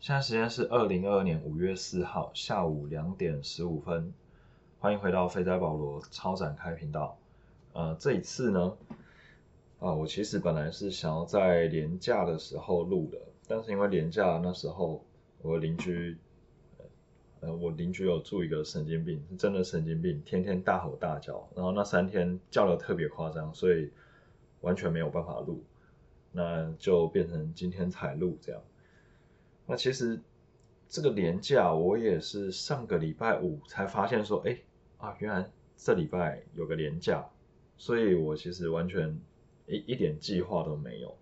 现在时间是二零二二年五月四号下午两点十五分，欢迎回到肥仔保罗超展开频道。呃，这一次呢，啊，我其实本来是想要在年假的时候录的，但是因为年假那时候我邻居，呃，我邻居有住一个神经病，是真的神经病，天天大吼大叫，然后那三天叫的特别夸张，所以完全没有办法录，那就变成今天才录这样。那其实这个年假，我也是上个礼拜五才发现说，哎啊，原来这礼拜有个年假，所以我其实完全一一点计划都没有。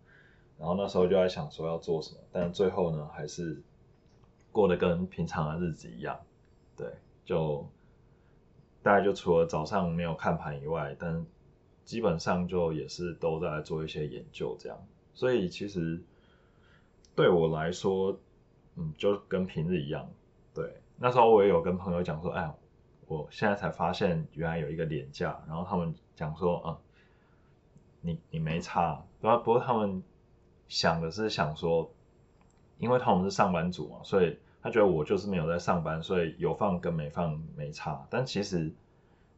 然后那时候就在想说要做什么，但最后呢，还是过得跟平常的日子一样，对，就大概就除了早上没有看盘以外，但基本上就也是都在做一些研究这样。所以其实对我来说，嗯，就跟平日一样，对。那时候我也有跟朋友讲说，哎，我现在才发现原来有一个年假，然后他们讲说，嗯，你你没差，不不过他们想的是想说，因为他们是上班族嘛，所以他觉得我就是没有在上班，所以有放跟没放没差。但其实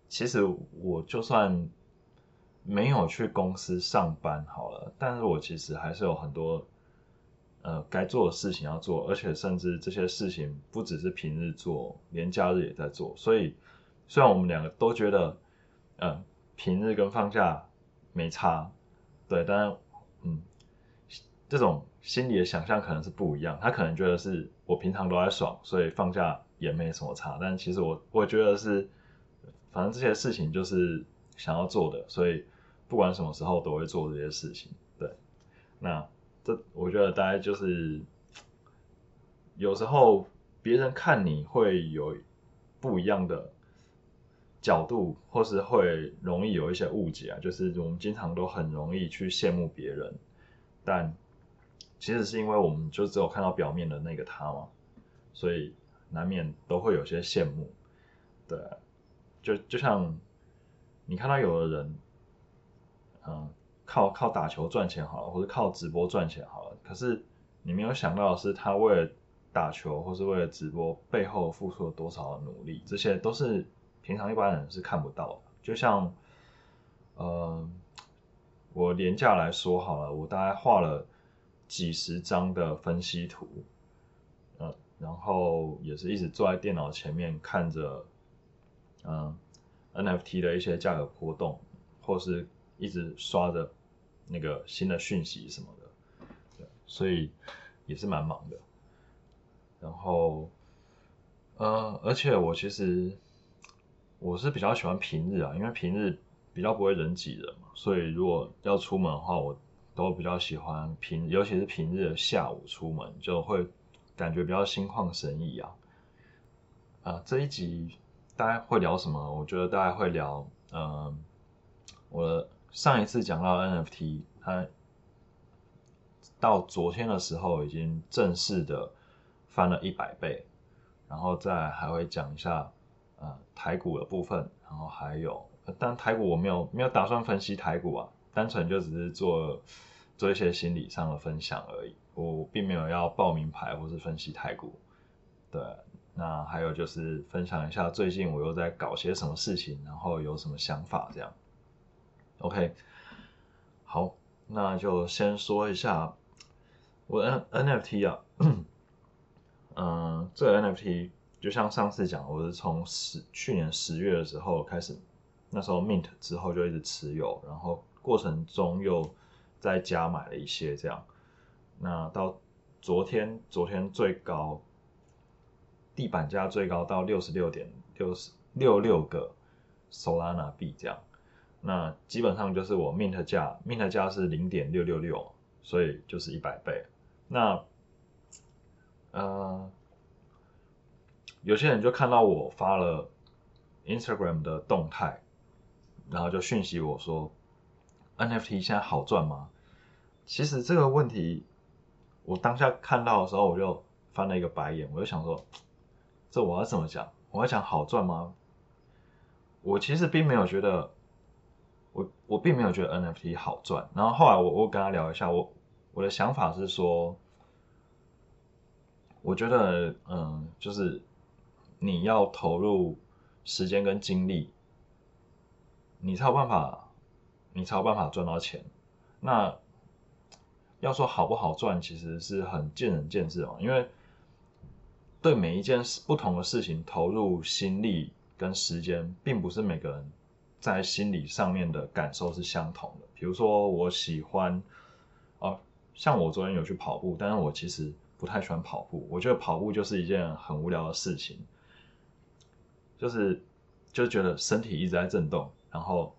其实我就算没有去公司上班好了，但是我其实还是有很多。呃，该做的事情要做，而且甚至这些事情不只是平日做，连假日也在做。所以，虽然我们两个都觉得，呃，平日跟放假没差，对，但嗯，这种心里的想象可能是不一样。他可能觉得是我平常都在爽，所以放假也没什么差。但其实我我觉得是，反正这些事情就是想要做的，所以不管什么时候都会做这些事情。对，那。这我觉得大概就是有时候别人看你会有不一样的角度，或是会容易有一些误解啊。就是我们经常都很容易去羡慕别人，但其实是因为我们就只有看到表面的那个他嘛，所以难免都会有些羡慕。对，就就像你看到有的人，嗯。靠靠打球赚钱好了，或者靠直播赚钱好了。可是你没有想到的是，他为了打球或是为了直播背后付出了多少的努力，这些都是平常一般人是看不到的。就像，呃，我廉价来说好了，我大概画了几十张的分析图，呃，然后也是一直坐在电脑前面看着，嗯，NFT 的一些价格波动，或是一直刷着。那个新的讯息什么的，对，所以也是蛮忙的。然后，呃，而且我其实我是比较喜欢平日啊，因为平日比较不会人挤人嘛，所以如果要出门的话，我都比较喜欢平，尤其是平日的下午出门，就会感觉比较心旷神怡啊。啊，这一集大家会聊什么？我觉得大家会聊，嗯，我。上一次讲到 NFT，它到昨天的时候已经正式的翻了一百倍，然后再还会讲一下呃台股的部分，然后还有，但台股我没有没有打算分析台股啊，单纯就只是做做一些心理上的分享而已，我并没有要报名牌或是分析台股。对，那还有就是分享一下最近我又在搞些什么事情，然后有什么想法这样。OK，好，那就先说一下我 NFT 啊，嗯，这个 NFT 就像上次讲，我是从十去年十月的时候开始，那时候 Mint 之后就一直持有，然后过程中又再加买了一些这样，那到昨天，昨天最高地板价最高到六十六点六十六六个 Solana 币这样。那基本上就是我 mint 价，mint 价是零点六六六，所以就是一百倍。那呃，有些人就看到我发了 Instagram 的动态，然后就讯息我说 NFT 现在好赚吗？其实这个问题，我当下看到的时候，我就翻了一个白眼，我就想说，这我要怎么讲？我要讲好赚吗？我其实并没有觉得。我我并没有觉得 NFT 好赚，然后后来我我跟他聊一下，我我的想法是说，我觉得，嗯，就是你要投入时间跟精力，你才有办法，你才有办法赚到钱。那要说好不好赚，其实是很见仁见智哦，因为对每一件事不同的事情投入心力跟时间，并不是每个人在心理上面的感受是相同的。比如说，我喜欢，哦，像我昨天有去跑步，但是我其实。不太喜欢跑步，我觉得跑步就是一件很无聊的事情，就是就觉得身体一直在震动，然后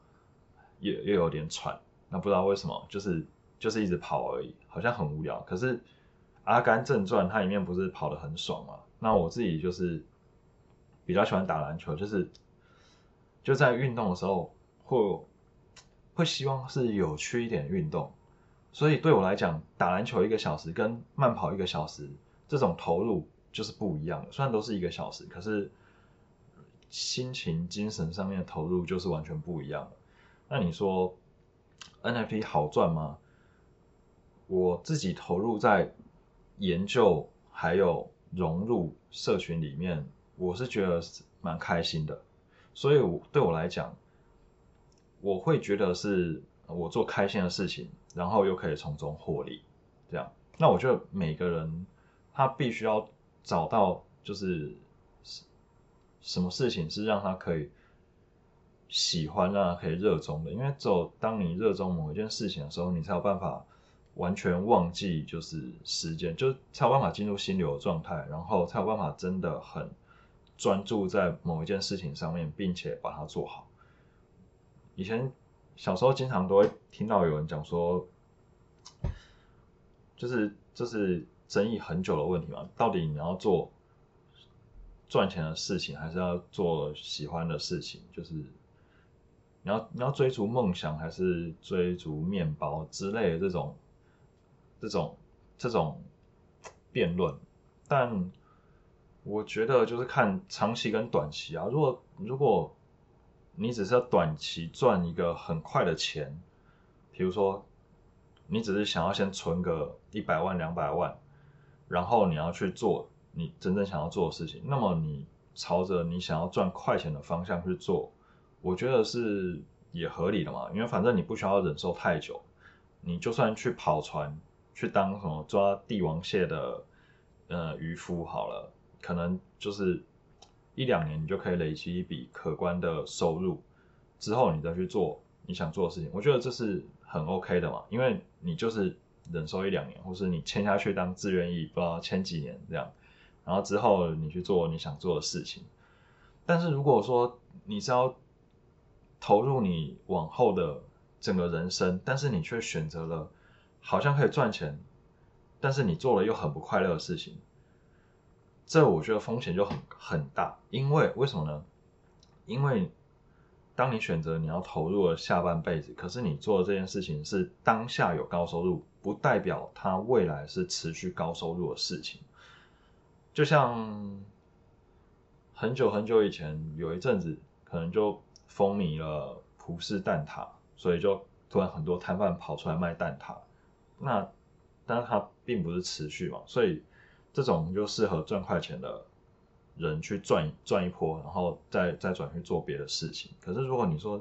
又又有点喘，那不知道为什么，就是就是一直跑而已，好像很无聊。可是《阿甘正传》它里面不是跑得很爽吗？那我自己就是比较喜欢打篮球，就是就在运动的时候会会希望是有趣一点运动。所以对我来讲，打篮球一个小时跟慢跑一个小时，这种投入就是不一样的。虽然都是一个小时，可是心情、精神上面的投入就是完全不一样的。那你说 NFT 好赚吗？我自己投入在研究还有融入社群里面，我是觉得蛮开心的。所以，我对我来讲，我会觉得是我做开心的事情。然后又可以从中获利，这样，那我觉得每个人他必须要找到就是什么事情是让他可以喜欢、让他可以热衷的，因为只有当你热衷某一件事情的时候，你才有办法完全忘记就是时间，就才有办法进入心流的状态，然后才有办法真的很专注在某一件事情上面，并且把它做好。以前。小时候经常都会听到有人讲说，就是这是争议很久的问题嘛，到底你要做赚钱的事情，还是要做喜欢的事情？就是你要你要追逐梦想，还是追逐面包之类的这种这种这种辩论？但我觉得就是看长期跟短期啊，如果如果。你只是要短期赚一个很快的钱，比如说，你只是想要先存个一百万、两百万，然后你要去做你真正想要做的事情，那么你朝着你想要赚快钱的方向去做，我觉得是也合理的嘛，因为反正你不需要忍受太久，你就算去跑船，去当什么抓帝王蟹的呃渔夫好了，可能就是。一两年你就可以累积一笔可观的收入，之后你再去做你想做的事情，我觉得这是很 OK 的嘛，因为你就是忍受一两年，或是你签下去当自愿意，不知道签几年这样，然后之后你去做你想做的事情。但是如果说你是要投入你往后的整个人生，但是你却选择了好像可以赚钱，但是你做了又很不快乐的事情。这我觉得风险就很很大，因为为什么呢？因为当你选择你要投入了下半辈子，可是你做的这件事情是当下有高收入，不代表它未来是持续高收入的事情。就像很久很久以前有一阵子，可能就风靡了葡式蛋挞，所以就突然很多摊贩跑出来卖蛋挞。那但是它并不是持续嘛，所以。这种就适合赚快钱的人去赚赚一波，然后再再转去做别的事情。可是如果你说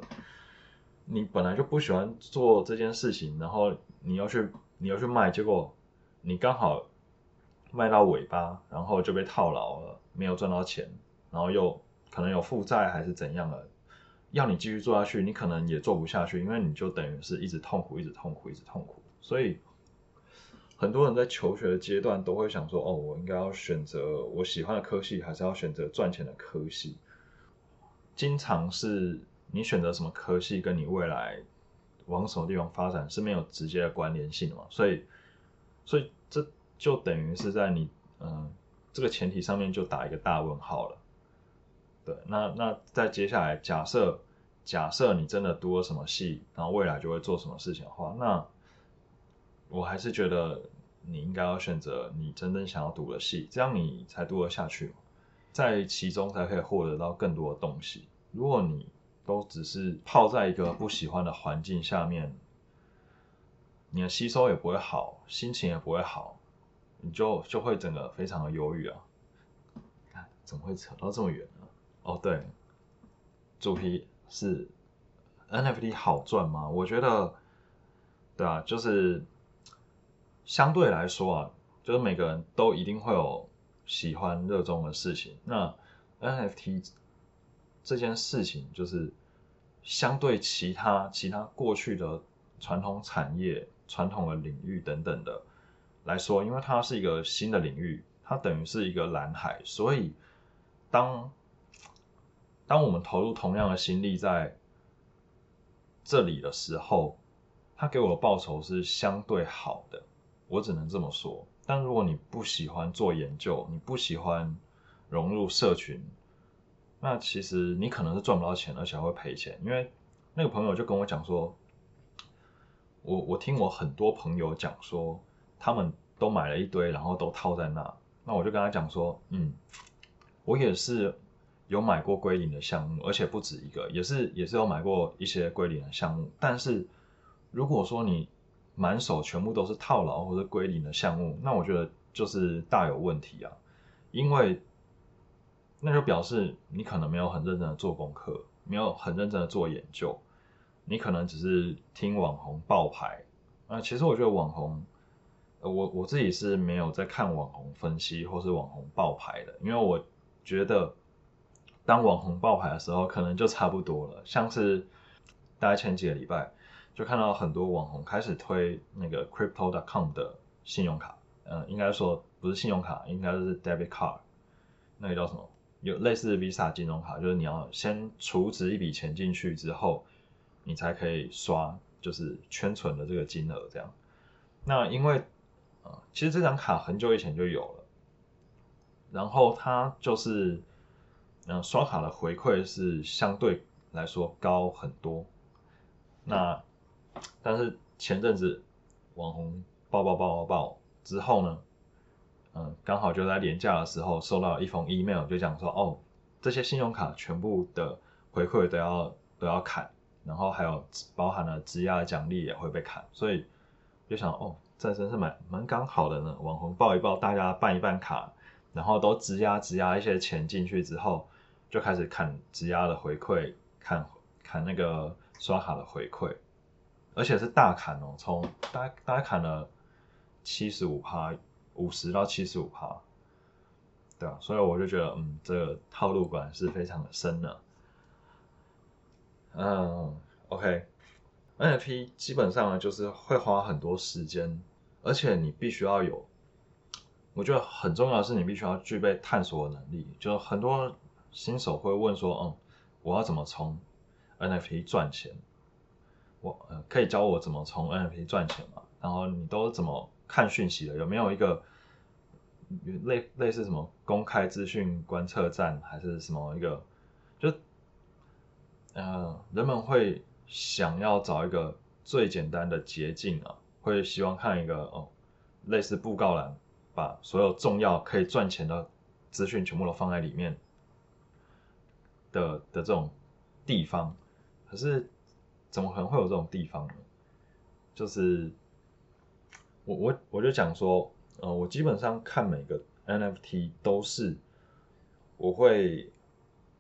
你本来就不喜欢做这件事情，然后你要去你要去卖，结果你刚好卖到尾巴，然后就被套牢了，没有赚到钱，然后又可能有负债还是怎样的，要你继续做下去，你可能也做不下去，因为你就等于是一直痛苦，一直痛苦，一直痛苦，所以。很多人在求学的阶段都会想说：“哦，我应该要选择我喜欢的科系，还是要选择赚钱的科系？”经常是你选择什么科系，跟你未来往什么地方发展是没有直接的关联性的嘛？所以，所以这就等于是在你嗯这个前提上面就打一个大问号了。对，那那在接下来假设假设你真的读了什么系，然后未来就会做什么事情的话，那。我还是觉得你应该要选择你真正想要读的系，这样你才读得下去，在其中才可以获得到更多的东西。如果你都只是泡在一个不喜欢的环境下面，你的吸收也不会好，心情也不会好，你就就会整个非常的忧郁啊。怎么会扯到这么远呢？哦，对，主题是 NFT 好赚吗？我觉得，对啊，就是相对来说啊，就是每个人都一定会有喜欢热衷的事情。那 NFT 这件事情，就是相对其他其他过去的传统产业、传统的领域等等的来说，因为它是一个新的领域，它等于是一个蓝海，所以当当我们投入同样的心力在这里的时候，它给我的报酬是相对好的，我只能这么说。但如果你不喜欢做研究，你不喜欢融入社群，那其实你可能是赚不到钱，而且还会赔钱。因为那个朋友就跟我讲说，我我听我很多朋友讲说，他们都买了一堆，然后都套在那。那我就跟他讲说，嗯，我也是。有买过归零的项目，而且不止一个，也是也是有买过一些归零的项目。但是如果说你满手全部都是套牢或者归零的项目，那我觉得就是大有问题啊，因为那就表示你可能没有很认真的做功课，没有很认真的做研究，你可能只是听网红爆牌啊。其实我觉得网红，我我自己是没有在看网红分析或是网红爆牌的，因为我觉得。当网红爆牌的时候，可能就差不多了。像是大概前几个礼拜，就看到很多网红开始推那个 Crypto.com 的信用卡，嗯，应该说不是信用卡，应该是 Debit Card，那个叫什么？有类似 Visa 金融卡，就是你要先储值一笔钱进去之后，你才可以刷，就是圈存的这个金额这样。那因为啊，其实这张卡很久以前就有了，然后它就是。嗯，刷卡的回馈是相对来说高很多。那但是前阵子网红爆爆爆爆爆之后呢，嗯，刚好就在年假的时候收到一封 email，就讲说哦，这些信用卡全部的回馈都要都要砍，然后还有包含了质押的奖励也会被砍，所以就想哦，这真是蛮蛮刚好的呢。网红报一报，大家办一办卡，然后都质押质押一些钱进去之后。就开始砍质押的回馈，砍砍那个刷卡的回馈，而且是大砍哦，从大大概砍了七十五趴，五十到七十五趴，对啊，所以我就觉得，嗯，这个套路管是非常的深的。嗯，OK，NFT 基本上就是会花很多时间，而且你必须要有，我觉得很重要的是你必须要具备探索的能力，就很多。新手会问说：“嗯，我要怎么从 NFT 赚钱？我呃，可以教我怎么从 NFT 赚钱吗？然后你都怎么看讯息的？有没有一个类类似什么公开资讯观测站，还是什么一个？就呃，人们会想要找一个最简单的捷径啊，会希望看一个哦，类似布告栏，把所有重要可以赚钱的资讯全部都放在里面。”的的这种地方，可是怎么可能会有这种地方呢？就是我我我就讲说，呃，我基本上看每个 NFT 都是我会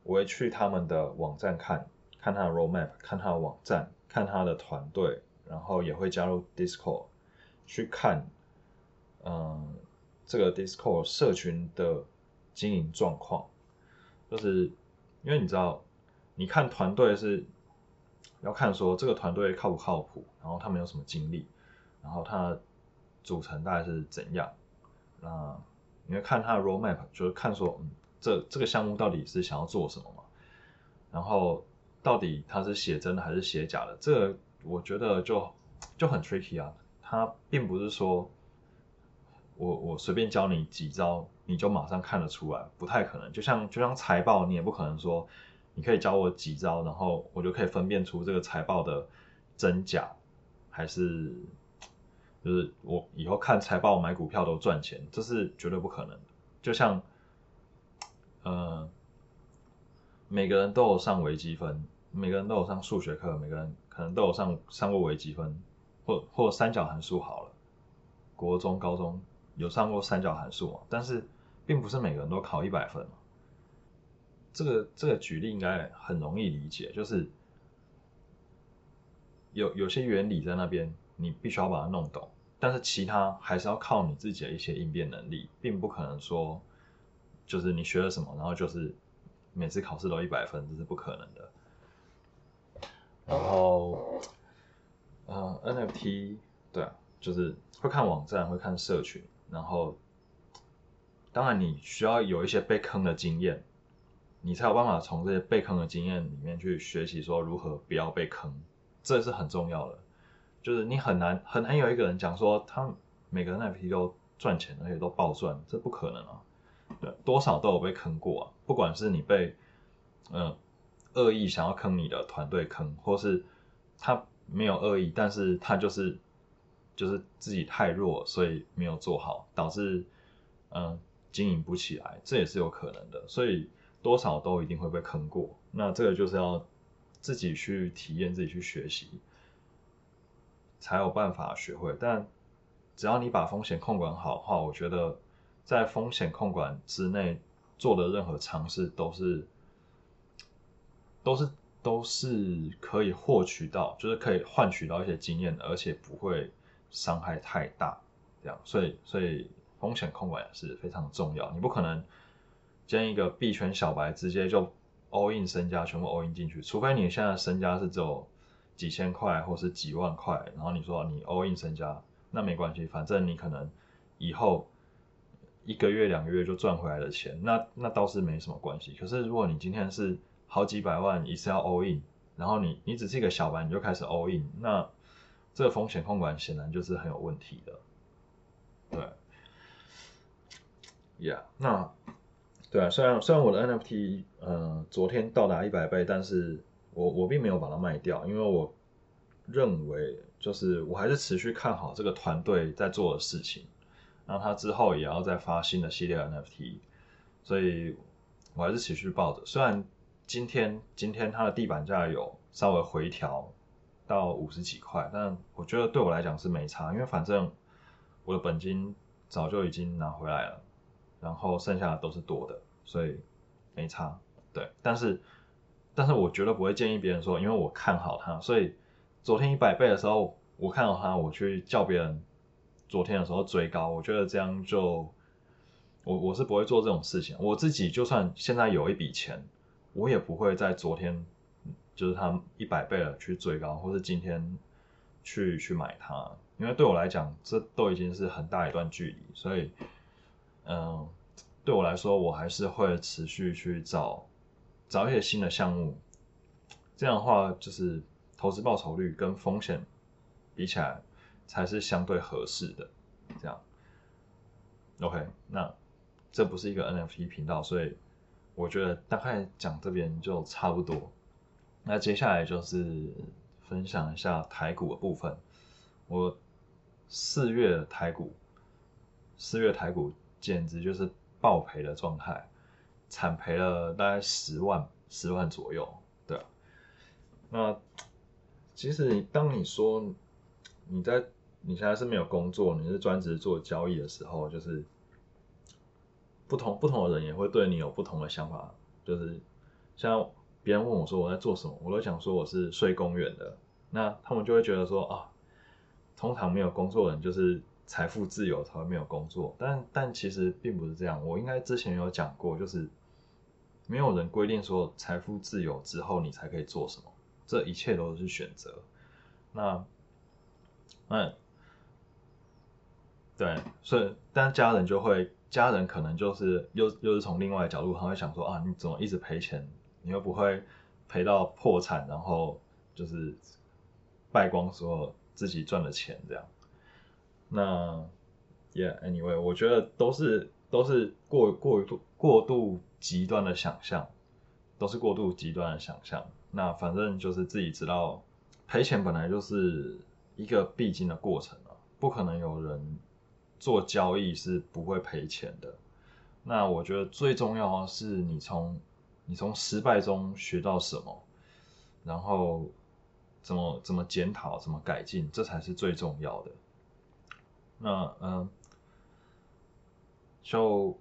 我会去他们的网站看，看他的 roadmap，看他的网站，看他的团队，然后也会加入 Discord 去看，嗯，这个 Discord 社群的经营状况，就是。因为你知道，你看团队是要看说这个团队靠不靠谱，然后他们有什么经历，然后它组成大概是怎样。那你要看他的 roadmap，就是看说，嗯，这这个项目到底是想要做什么嘛？然后到底他是写真的还是写假的？这个我觉得就就很 tricky 啊。他并不是说我我随便教你几招。你就马上看得出来，不太可能。就像就像财报，你也不可能说，你可以教我几招，然后我就可以分辨出这个财报的真假，还是就是我以后看财报买股票都赚钱，这是绝对不可能的。就像，呃，每个人都有上微积分，每个人都有上数学课，每个人可能都有上上过微积分，或或三角函数好了，国中、高中。有上过三角函数嘛，但是并不是每个人都考一百分。这个这个举例应该很容易理解，就是有有些原理在那边，你必须要把它弄懂，但是其他还是要靠你自己的一些应变能力，并不可能说就是你学了什么，然后就是每次考试都一百分，这是不可能的。然后，呃，NFT，对啊，就是会看网站，会看社群，然后，当然你需要有一些被坑的经验，你才有办法从这些被坑的经验里面去学习说如何不要被坑，这是很重要的。就是你很难很难有一个人讲说他每个 NFT 都赚钱，而且都暴赚，这不可能啊。对，多少都有被坑过啊，不管是你被，嗯。恶意想要坑你的团队坑，或是他没有恶意，但是他就是就是自己太弱，所以没有做好，导致嗯经营不起来，这也是有可能的。所以多少都一定会被坑过。那这个就是要自己去体验，自己去学习，才有办法学会。但只要你把风险控管好的话，我觉得在风险控管之内做的任何尝试都是。都是都是可以获取到，就是可以换取到一些经验的，而且不会伤害太大，这样，所以所以风险控管也是非常重要。你不可能兼一个币圈小白直接就 all in 身家全部 all in 进去，除非你现在身家是只有几千块或是几万块，然后你说你 all in 身家，那没关系，反正你可能以后一个月两个月就赚回来的钱，那那倒是没什么关系。可是如果你今天是好几百万一次要 all in，然后你你只是一个小白你就开始 all in，那这个风险控管显然就是很有问题的，对，Yeah，那对啊，虽然虽然我的 NFT 呃昨天到达一百倍，但是我我并没有把它卖掉，因为我认为就是我还是持续看好这个团队在做的事情，然后他之后也要再发新的系列 NFT，所以我还是持续抱着，虽然。今天今天它的地板价有稍微回调到五十几块，但我觉得对我来讲是没差，因为反正我的本金早就已经拿回来了，然后剩下的都是多的，所以没差。对，但是但是我绝对不会建议别人说，因为我看好它，所以昨天一百倍的时候我看好它，我去叫别人昨天的时候追高，我觉得这样就我我是不会做这种事情。我自己就算现在有一笔钱。我也不会在昨天，就是它一百倍了去追高，或是今天去去买它，因为对我来讲，这都已经是很大一段距离，所以，嗯，对我来说，我还是会持续去找找一些新的项目，这样的话，就是投资报酬率跟风险比起来，才是相对合适的。这样，OK，那这不是一个 NFT 频道，所以。我觉得大概讲这边就差不多，那接下来就是分享一下台股的部分。我四月台股，四月台股简直就是爆赔的状态，惨赔了大概十万十万左右。对，那其实你当你说你在你现在是没有工作，你是专职做交易的时候，就是。不同不同的人也会对你有不同的想法，就是像别人问我说我在做什么，我都想说我是睡公园的，那他们就会觉得说啊，通常没有工作的人就是财富自由才会没有工作，但但其实并不是这样，我应该之前有讲过，就是没有人规定说财富自由之后你才可以做什么，这一切都是选择，那那对，所以但家人就会。家人可能就是又又是从另外的角度，他会想说啊，你怎么一直赔钱？你又不会赔到破产，然后就是败光所有自己赚的钱这样。那，Yeah，Anyway，我觉得都是都是过过度过度极端的想象，都是过度极端的想象。那反正就是自己知道，赔钱本来就是一个必经的过程啊，不可能有人。做交易是不会赔钱的。那我觉得最重要的是你从你从失败中学到什么，然后怎么怎么检讨，怎么改进，这才是最重要的。那嗯，就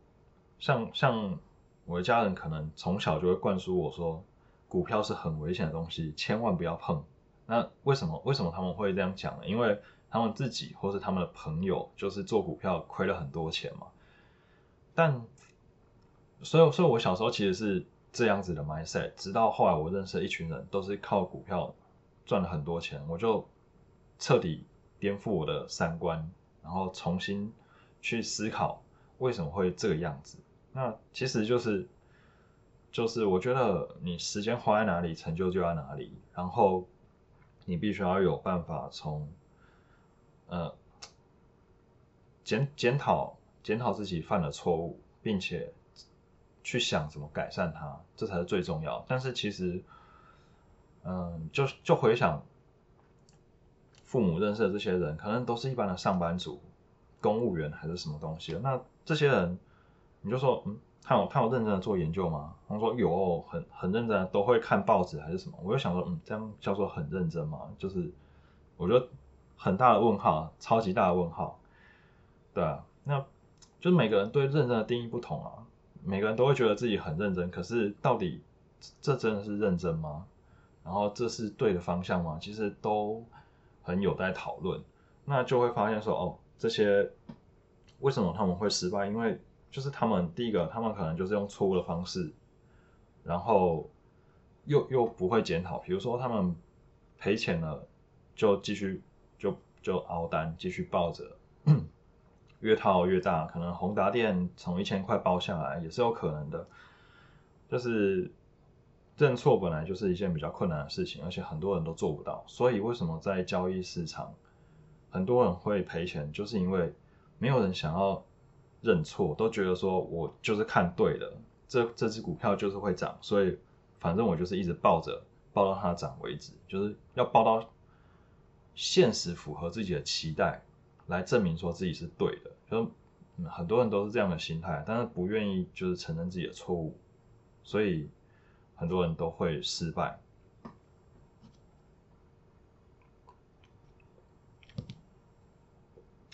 像像我的家人可能从小就会灌输我说，股票是很危险的东西，千万不要碰。那为什么为什么他们会这样讲呢？因为他们自己或是他们的朋友就是做股票亏了很多钱嘛。但所以所以，我小时候其实是这样子的 mindset，直到后来我认识一群人都是靠股票赚了很多钱，我就彻底颠覆我的三观，然后重新去思考为什么会这个样子。那其实就是就是我觉得你时间花在哪里，成就就在哪里，然后。你必须要有办法从，呃，检检讨检讨自己犯的错误，并且去想怎么改善它，这才是最重要。但是其实，嗯，就就回想父母认识的这些人，可能都是一般的上班族、公务员还是什么东西。那这些人，你就说，嗯。他有他有认真的做研究吗？他说有，很很认真，都会看报纸还是什么？我就想说，嗯，这样叫做很认真吗？就是我觉得很大的问号，超级大的问号。对啊，那就是每个人对认真的定义不同啊，每个人都会觉得自己很认真，可是到底这真的是认真吗？然后这是对的方向吗？其实都很有待讨论。那就会发现说，哦，这些为什么他们会失败？因为就是他们第一个，他们可能就是用错误的方式，然后又又不会检讨。比如说他们赔钱了，就继续就就熬单，继续抱着，越套越大。可能宏达店从一千块包下来也是有可能的。就是认错本来就是一件比较困难的事情，而且很多人都做不到。所以为什么在交易市场很多人会赔钱，就是因为没有人想要。认错都觉得说我就是看对了，这这只股票就是会涨，所以反正我就是一直抱着，抱到它涨为止，就是要抱到现实符合自己的期待，来证明说自己是对的。就很多人都是这样的心态，但是不愿意就是承认自己的错误，所以很多人都会失败。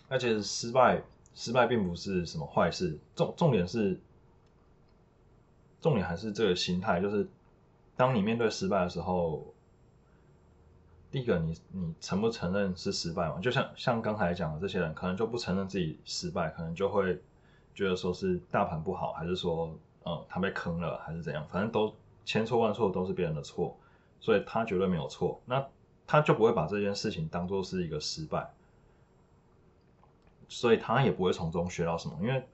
而且失败。失败并不是什么坏事，重重点是，重点还是这个心态，就是当你面对失败的时候，第一个，你你承不承认是失败嘛？就像像刚才讲的，这些人可能就不承认自己失败，可能就会觉得说是大盘不好，还是说，嗯，他被坑了，还是怎样？反正都千错万错都是别人的错，所以他绝对没有错，那他就不会把这件事情当做是一个失败。所以他也不会从中学到什么，因为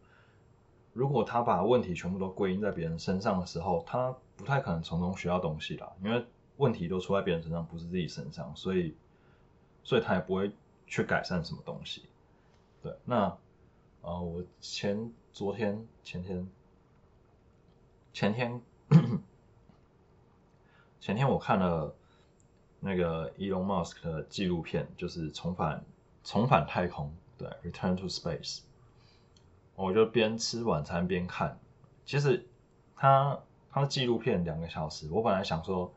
如果他把问题全部都归因在别人身上的时候，他不太可能从中学到东西啦。因为问题都出在别人身上，不是自己身上，所以，所以他也不会去改善什么东西。对，那呃，我前昨天、前天、前天、前天我看了那个 Elon Musk 的纪录片，就是重返重返太空。对，Return to Space，我就边吃晚餐边看。其实他他的纪录片两个小时，我本来想说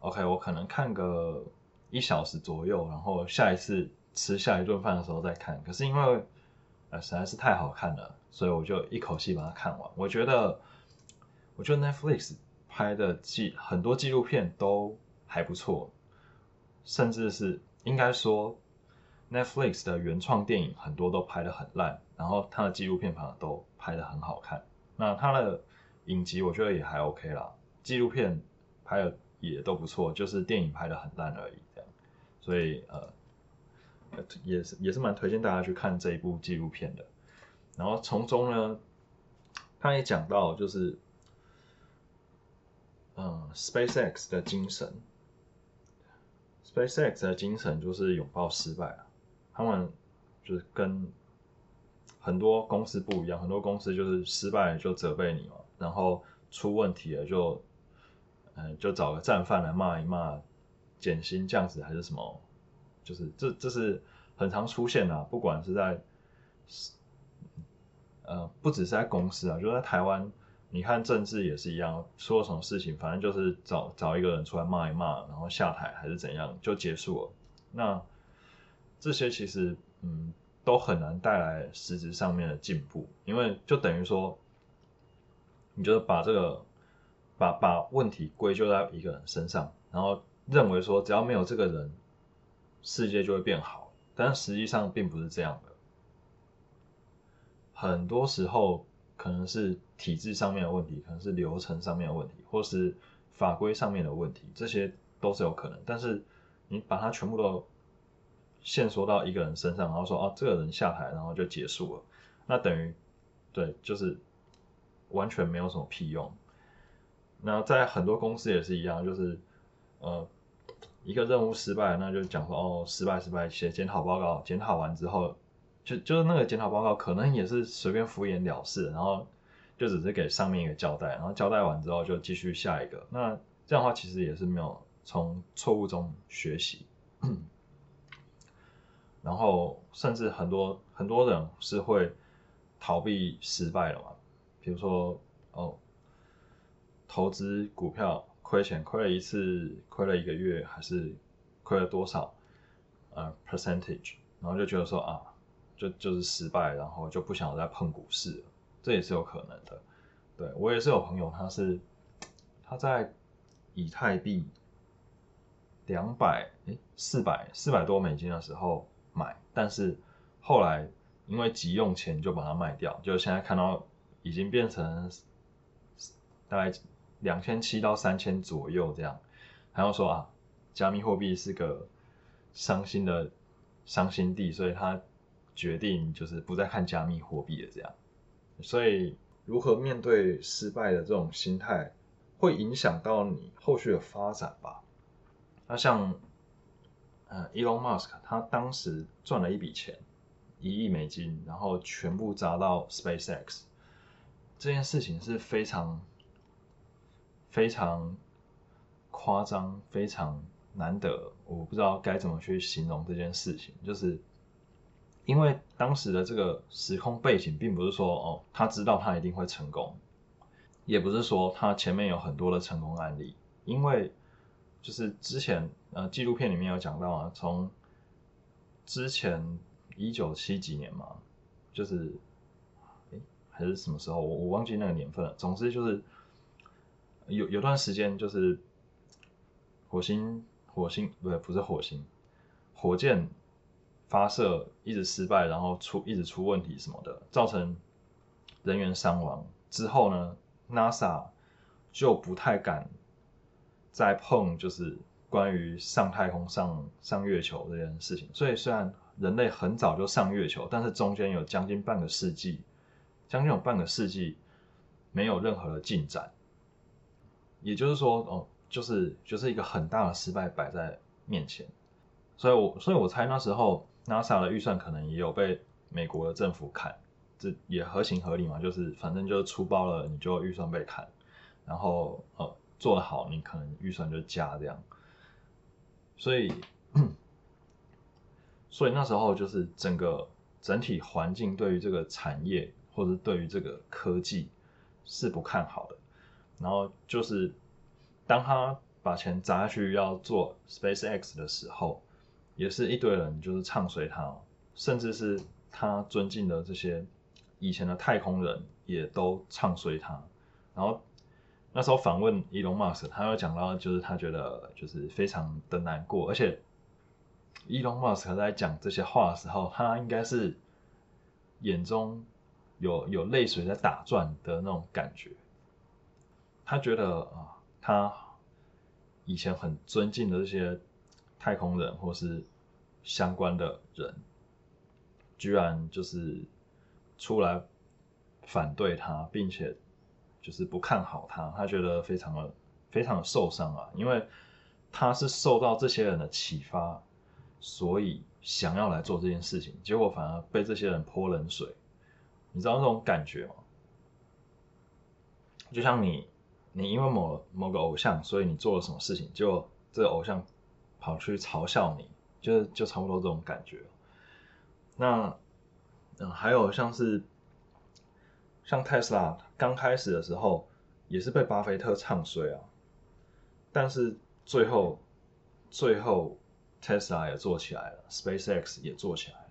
，OK，我可能看个一小时左右，然后下一次吃下一顿饭的时候再看。可是因为呃实在是太好看了，所以我就一口气把它看完。我觉得，我觉得 Netflix 拍的纪很多纪录片都还不错，甚至是应该说。Netflix 的原创电影很多都拍的很烂，然后他的纪录片反而都拍的很好看。那他的影集我觉得也还 OK 啦，纪录片拍的也都不错，就是电影拍的很烂而已这样。所以呃，也是也是蛮推荐大家去看这一部纪录片的。然后从中呢，他也讲到就是嗯，SpaceX 的精神，SpaceX 的精神就是拥抱失败啊。他们就是跟很多公司不一样，很多公司就是失败了就责备你嘛，然后出问题了就，嗯，就找个战犯来骂一骂，减薪这样子还是什么，就是这这是很常出现的，不管是在，呃，不只是在公司啊，就在台湾，你看政治也是一样，出了什么事情，反正就是找找一个人出来骂一骂，然后下台还是怎样就结束了，那。这些其实，嗯，都很难带来实质上面的进步，因为就等于说，你就是把这个把把问题归咎在一个人身上，然后认为说只要没有这个人，世界就会变好，但实际上并不是这样的。很多时候可能是体制上面的问题，可能是流程上面的问题，或是法规上面的问题，这些都是有可能。但是你把它全部都限缩到一个人身上，然后说哦，这个人下台，然后就结束了，那等于对，就是完全没有什么屁用。那在很多公司也是一样，就是呃，一个任务失败，那就讲说哦，失败失败，写检讨报告，检讨完之后，就就是那个检讨报告可能也是随便敷衍了事，然后就只是给上面一个交代，然后交代完之后就继续下一个。那这样的话其实也是没有从错误中学习。然后，甚至很多很多人是会逃避失败的嘛？比如说，哦，投资股票亏钱，亏了一次，亏了一个月，还是亏了多少呃 percentage，然后就觉得说啊，就就是失败，然后就不想再碰股市了，这也是有可能的。对我也是有朋友，他是他在以太币两百诶四百四百多美金的时候。买，但是后来因为急用钱就把它卖掉，就现在看到已经变成大概两千七到三千左右这样。还要说啊，加密货币是个伤心的伤心地，所以他决定就是不再看加密货币了这样。所以如何面对失败的这种心态，会影响到你后续的发展吧？那像。呃，Elon Musk 他当时赚了一笔钱，一亿美金，然后全部砸到 SpaceX，这件事情是非常非常夸张、非常难得，我不知道该怎么去形容这件事情。就是因为当时的这个时空背景，并不是说哦，他知道他一定会成功，也不是说他前面有很多的成功案例，因为。就是之前呃纪录片里面有讲到啊，从之前一九七几年嘛，就是哎还是什么时候，我我忘记那个年份了。总之就是有有段时间就是火星火星不对不是火星火箭发射一直失败，然后出一直出问题什么的，造成人员伤亡之后呢，NASA 就不太敢。再碰就是关于上太空、上上月球这件事情，所以虽然人类很早就上月球，但是中间有将近半个世纪，将近有半个世纪没有任何的进展。也就是说，哦，就是就是一个很大的失败摆在面前。所以我所以我猜那时候 NASA 的预算可能也有被美国的政府砍，这也合情合理嘛，就是反正就是出包了，你就预算被砍，然后呃。做得好，你可能预算就加这样，所以，所以那时候就是整个整体环境对于这个产业或者对于这个科技是不看好的。然后就是当他把钱砸下去要做 SpaceX 的时候，也是一堆人就是唱衰他，甚至是他尊敬的这些以前的太空人也都唱衰他，然后。那时候访问伊隆马斯，他有讲到，就是他觉得就是非常的难过，而且伊隆马斯在讲这些话的时候，他应该是眼中有有泪水在打转的那种感觉。他觉得啊，他以前很尊敬的这些太空人或是相关的人，居然就是出来反对他，并且。就是不看好他，他觉得非常的非常的受伤啊，因为他是受到这些人的启发，所以想要来做这件事情，结果反而被这些人泼冷水，你知道那种感觉吗？就像你，你因为某某个偶像，所以你做了什么事情，就这个偶像跑去嘲笑你，就就差不多这种感觉。那嗯，还有像是。像特斯拉刚开始的时候也是被巴菲特唱衰啊，但是最后最后特斯拉也做起来了，SpaceX 也做起来了。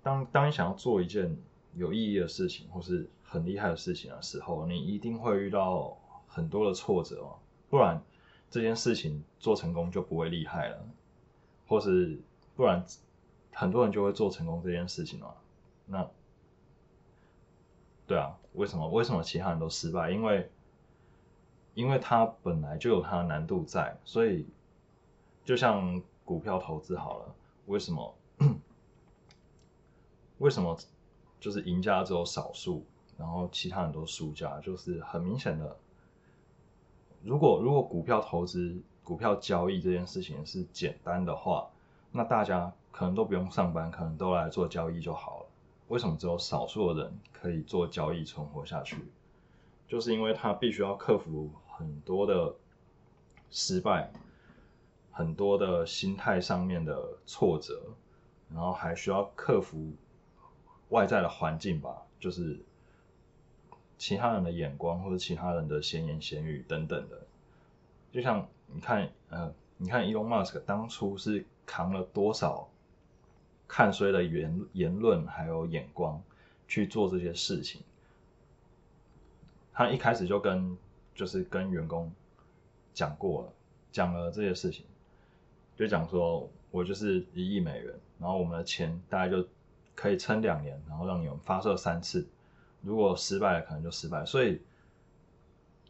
当当你想要做一件有意义的事情，或是很厉害的事情的时候，你一定会遇到很多的挫折哦，不然这件事情做成功就不会厉害了，或是不然很多人就会做成功这件事情了。那对啊，为什么为什么其他人都失败？因为因为它本来就有它的难度在，所以就像股票投资好了，为什么？为什么就是赢家只有少数，然后其他人都输家？就是很明显的，如果如果股票投资、股票交易这件事情是简单的话，那大家可能都不用上班，可能都来做交易就好了。为什么只有少数的人可以做交易存活下去？就是因为他必须要克服很多的失败，很多的心态上面的挫折，然后还需要克服。外在的环境吧，就是其他人的眼光或者其他人的闲言闲语等等的。就像你看，呃，你看 Elon Musk 当初是扛了多少看衰的言言论还有眼光去做这些事情。他一开始就跟就是跟员工讲过了，讲了这些事情，就讲说我就是一亿美元，然后我们的钱大概就。可以撑两年，然后让你们发射三次，如果失败了，可能就失败。所以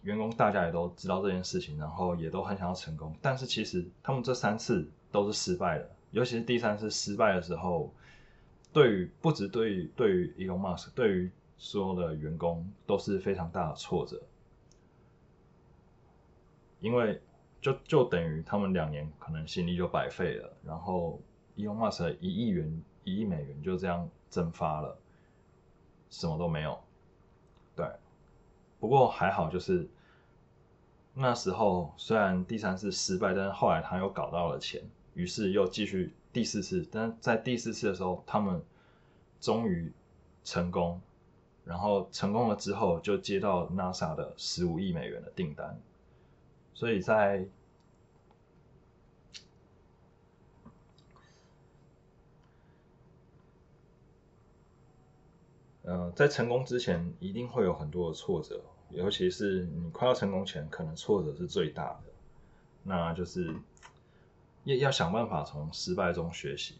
员工大家也都知道这件事情，然后也都很想要成功。但是其实他们这三次都是失败的，尤其是第三次失败的时候，对于不止对于对于 Elon Musk，对于所有的员工都是非常大的挫折，因为就就等于他们两年可能心力就白费了，然后 Elon Musk 一亿元。一亿美元就这样蒸发了，什么都没有。不过还好，就是那时候虽然第三次失败，但是后来他又搞到了钱，于是又继续第四次。但在第四次的时候，他们终于成功，然后成功了之后，就接到 NASA 的十五亿美元的订单。所以在呃，在成功之前一定会有很多的挫折，尤其是你快要成功前，可能挫折是最大的。那就是要要想办法从失败中学习，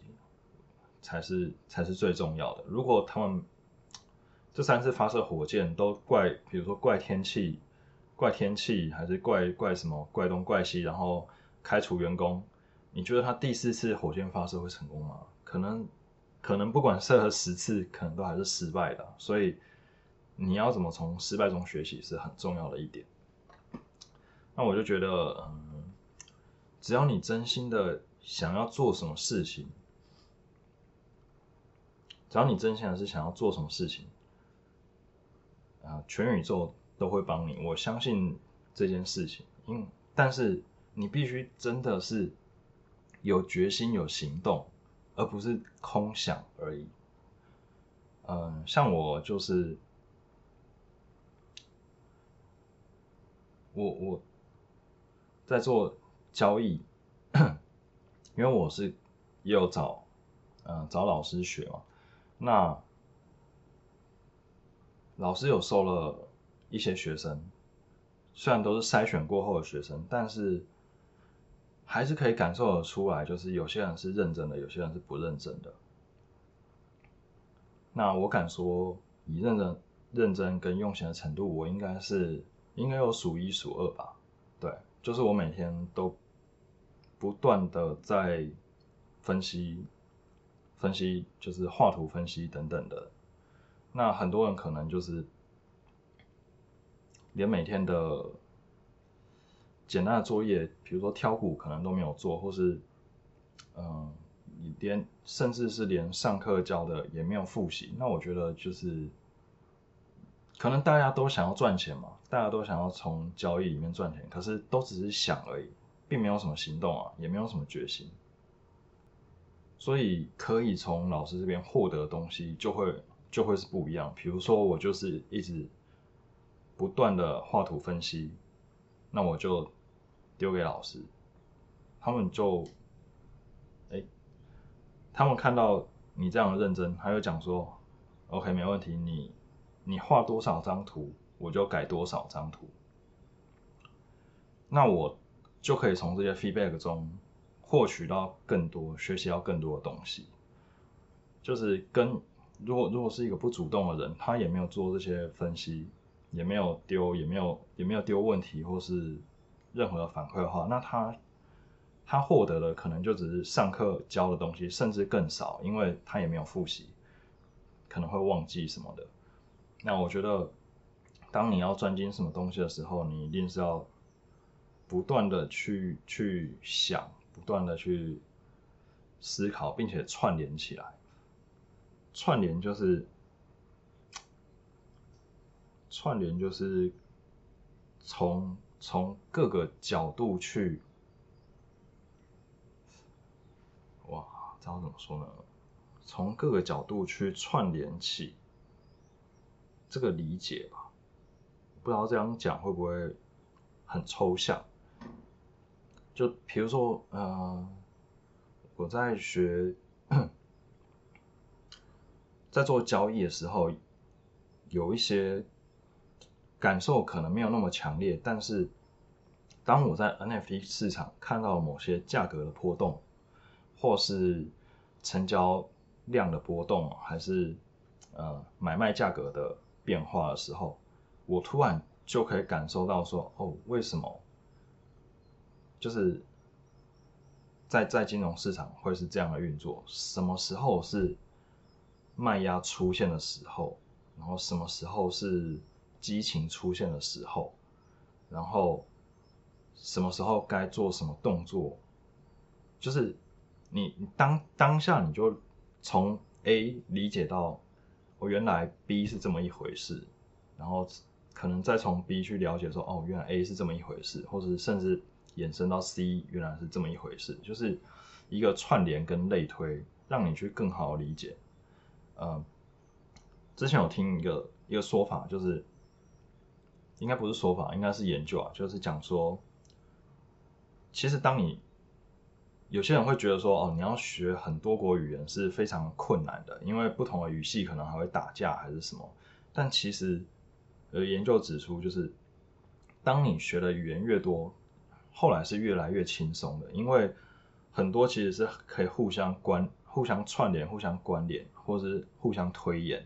才是才是最重要的。如果他们这三次发射火箭都怪，比如说怪天气、怪天气，还是怪怪什么怪东怪西，然后开除员工，你觉得他第四次火箭发射会成功吗？可能。可能不管射了十次，可能都还是失败的。所以你要怎么从失败中学习是很重要的一点。那我就觉得，嗯，只要你真心的想要做什么事情，只要你真心的是想要做什么事情，啊，全宇宙都会帮你。我相信这件事情，因但是你必须真的是有决心、有行动。而不是空想而已。嗯，像我就是，我我在做交易，因为我是也有找嗯找老师学嘛。那老师有收了一些学生，虽然都是筛选过后的学生，但是。还是可以感受得出来，就是有些人是认真的，有些人是不认真的。那我敢说，以认真、认真跟用心的程度，我应该是应该有数一数二吧。对，就是我每天都不断的在分析、分析，就是画图分析等等的。那很多人可能就是连每天的。简单的作业，比如说挑股，可能都没有做，或是，嗯，你连甚至是连上课教的也没有复习。那我觉得就是，可能大家都想要赚钱嘛，大家都想要从交易里面赚钱，可是都只是想而已，并没有什么行动啊，也没有什么决心。所以可以从老师这边获得的东西，就会就会是不一样。比如说我就是一直不断的画图分析，那我就。丢给老师，他们就，哎，他们看到你这样的认真，他就讲说，OK 没问题，你你画多少张图，我就改多少张图。那我就可以从这些 feedback 中获取到更多，学习到更多的东西。就是跟如果如果是一个不主动的人，他也没有做这些分析，也没有丢，也没有也没有丢问题或是任何的反馈的话，那他。他获得的可能就只是上课教的东西，甚至更少，因为他也没有复习，可能会忘记什么的。那我觉得，当你要专精什么东西的时候，你一定是要不断的去去想，不断的去思考，并且串联起来。串联就是串联就是从从各个角度去。然后怎么说呢？从各个角度去串联起这个理解吧。不知道这样讲会不会很抽象？就比如说，呃，我在学，在做交易的时候，有一些感受可能没有那么强烈，但是当我在 NFT 市场看到某些价格的波动，或是成交量的波动，还是呃买卖价格的变化的时候，我突然就可以感受到说，哦，为什么就是在在金融市场会是这样的运作？什么时候是卖压出现的时候？然后什么时候是激情出现的时候？然后什么时候该做什么动作？就是。你当当下你就从 A 理解到，我原来 B 是这么一回事，然后可能再从 B 去了解说，哦，原来 A 是这么一回事，或者甚至延伸到 C 原来是这么一回事，就是一个串联跟类推，让你去更好理解。嗯，之前有听一个一个说法，就是应该不是说法，应该是研究啊，就是讲说，其实当你有些人会觉得说，哦，你要学很多国语言是非常困难的，因为不同的语系可能还会打架还是什么。但其实，呃，研究指出，就是当你学的语言越多，后来是越来越轻松的，因为很多其实是可以互相关、互相串联、互相关联，或是互相推演，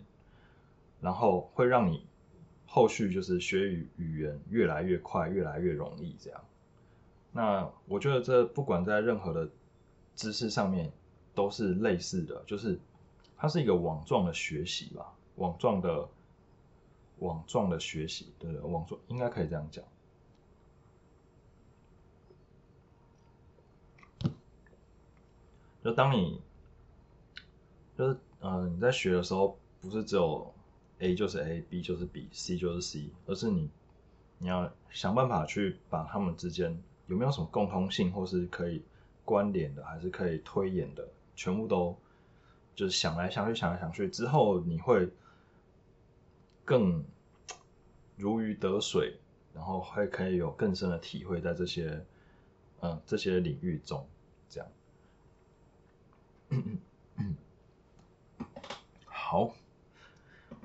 然后会让你后续就是学语语言越来越快、越来越容易这样。那我觉得这不管在任何的知识上面都是类似的，就是它是一个网状的学习吧，网状的网状的学习，对对，网状应该可以这样讲。就当你就是嗯你在学的时候，不是只有 A 就是 A，B 就是 B，C 就是 C，而是你你要想办法去把他们之间。有没有什么共通性，或是可以关联的，还是可以推演的？全部都就是想来想去，想来想去之后，你会更如鱼得水，然后会可以有更深的体会在这些嗯这些领域中，这样。好，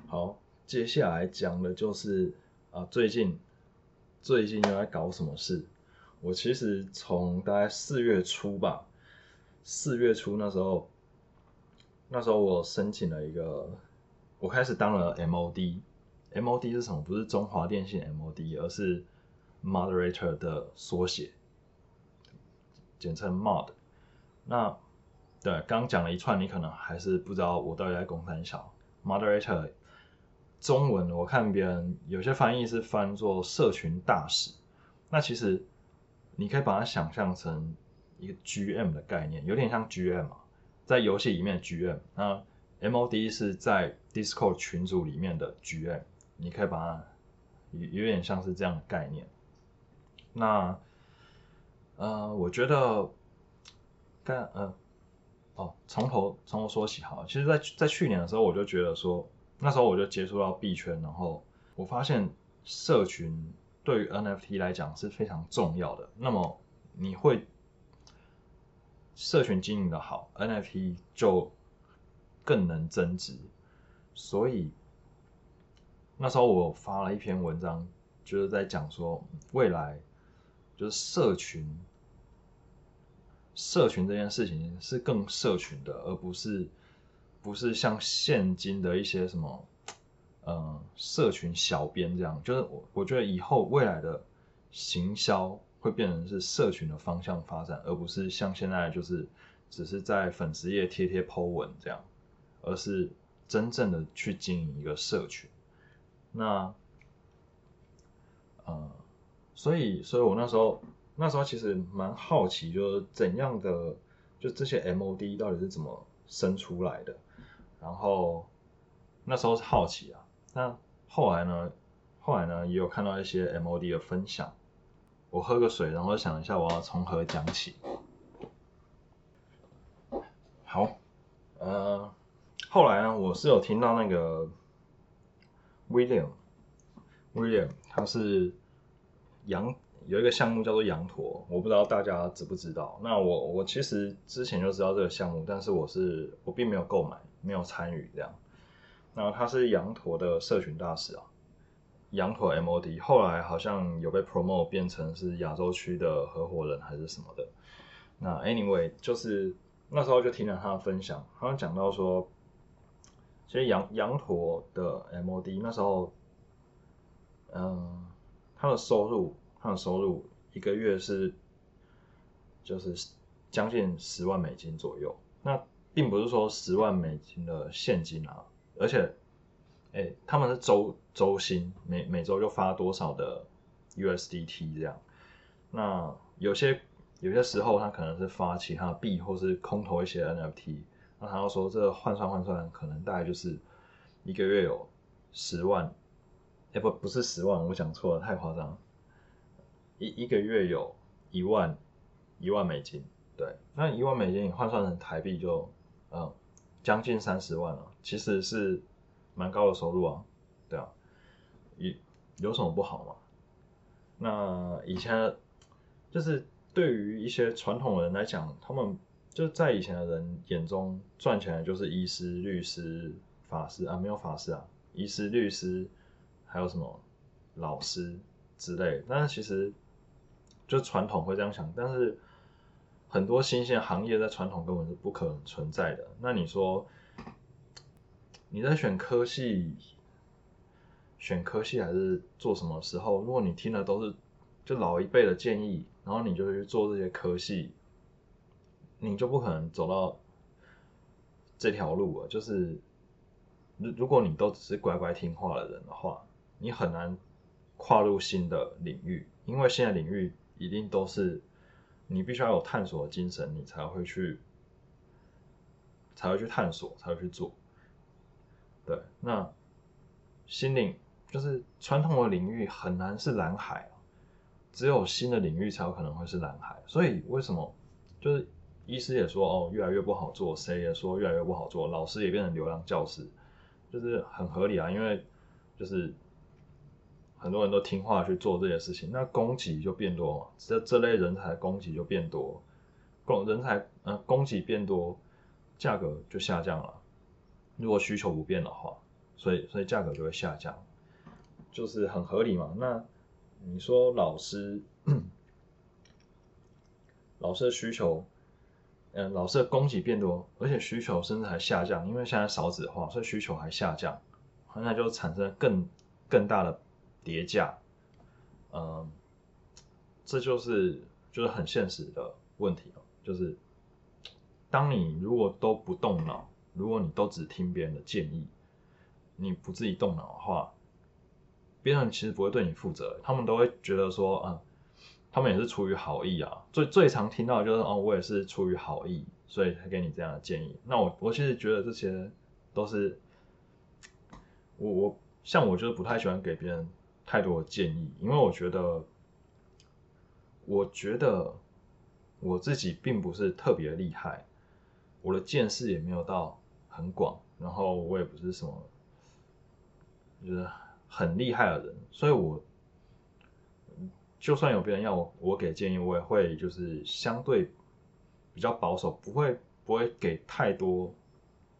好，接下来讲的就是啊，最近最近又在搞什么事？我其实从大概四月初吧，四月初那时候，那时候我申请了一个，我开始当了 MOD，MOD 是什么？不是中华电信 MOD，而是 Moderator 的缩写，简称 Mod。那对，刚讲了一串，你可能还是不知道我到底在公三小 Moderator。中文我看别人有些翻译是翻作社群大使，那其实。你可以把它想象成一个 GM 的概念，有点像 GM 啊，在游戏里面 GM，那 MOD 是在 Discord 群组里面的 GM，你可以把它有有点像是这样的概念。那呃，我觉得干呃哦，从头从头说起好。其实，在在去年的时候，我就觉得说，那时候我就接触到币圈，然后我发现社群。对于 NFT 来讲是非常重要的。那么你会社群经营的好，NFT 就更能增值。所以那时候我发了一篇文章，就是在讲说未来就是社群，社群这件事情是更社群的，而不是不是像现今的一些什么，呃，社群小编这样。就是我我觉得以后未来的行销会变成是社群的方向发展，而不是像现在就是只是在粉丝页贴贴 po 文这样，而是。真正的去经营一个社群，那，呃，所以，所以我那时候，那时候其实蛮好奇，就是怎样的，就这些 MOD 到底是怎么生出来的，然后那时候是好奇啊，那后来呢，后来呢，也有看到一些 MOD 的分享，我喝个水，然后想一下我要从何讲起，好，呃。后来呢，我是有听到那个 William，William 他是羊有一个项目叫做羊驼，我不知道大家知不知道。那我我其实之前就知道这个项目，但是我是我并没有购买，没有参与这样。那他是羊驼的社群大使啊，羊驼 MOD 后来好像有被 promote 变成是亚洲区的合伙人还是什么的。那 anyway 就是那时候就听了他的分享，他讲到说。其实羊羊驼的 MOD 那时候，嗯，他的收入，他的收入一个月是，就是将近十万美金左右。那并不是说十万美金的现金啊，而且，哎，他们是周周薪，每每周就发多少的 USDT 这样。那有些有些时候他可能是发其他币，或是空投一些 NFT。那他要说，这换算换算，可能大概就是一个月有十万，哎不不是十万，我讲错了，太夸张。一一个月有一万一万美金，对，那一万美金你换算成台币就嗯将近三十万了，其实是蛮高的收入啊，对啊，有有什么不好吗？那以前就是对于一些传统人来讲，他们。就在以前的人眼中，赚钱的就是医师、律师、法师啊，没有法师啊，医师、律师，还有什么老师之类。但是其实，就传统会这样想，但是很多新鲜行业在传统根本是不可能存在的。那你说，你在选科系、选科系还是做什么时候？如果你听的都是就老一辈的建议，然后你就去做这些科系。你就不可能走到这条路了。就是，如如果你都只是乖乖听话的人的话，你很难跨入新的领域，因为新的领域一定都是你必须要有探索的精神，你才会去，才会去探索，才会去做。对，那新领就是传统的领域很难是蓝海只有新的领域才有可能会是蓝海。所以为什么就是？医师也说哦，越来越不好做。谁也说越来越不好做。老师也变成流浪教师，就是很合理啊。因为就是很多人都听话去做这些事情，那供给就变多嘛。这这类人才供给就变多，供人才呃供给变多，价格就下降了。如果需求不变的话，所以所以价格就会下降，就是很合理嘛。那你说老师，老师的需求？嗯，老师的供给变多，而且需求甚至还下降，因为现在少子化，所以需求还下降，那就产生更更大的叠加。嗯，这就是就是很现实的问题了，就是当你如果都不动脑，如果你都只听别人的建议，你不自己动脑的话，别人其实不会对你负责，他们都会觉得说，嗯。他们也是出于好意啊，最最常听到就是哦，我也是出于好意，所以才给你这样的建议。那我我其实觉得这些都是我我像我就是不太喜欢给别人太多的建议，因为我觉得我觉得我自己并不是特别厉害，我的见识也没有到很广，然后我也不是什么就是很厉害的人，所以我。就算有别人要我我给建议，我也会就是相对比较保守，不会不会给太多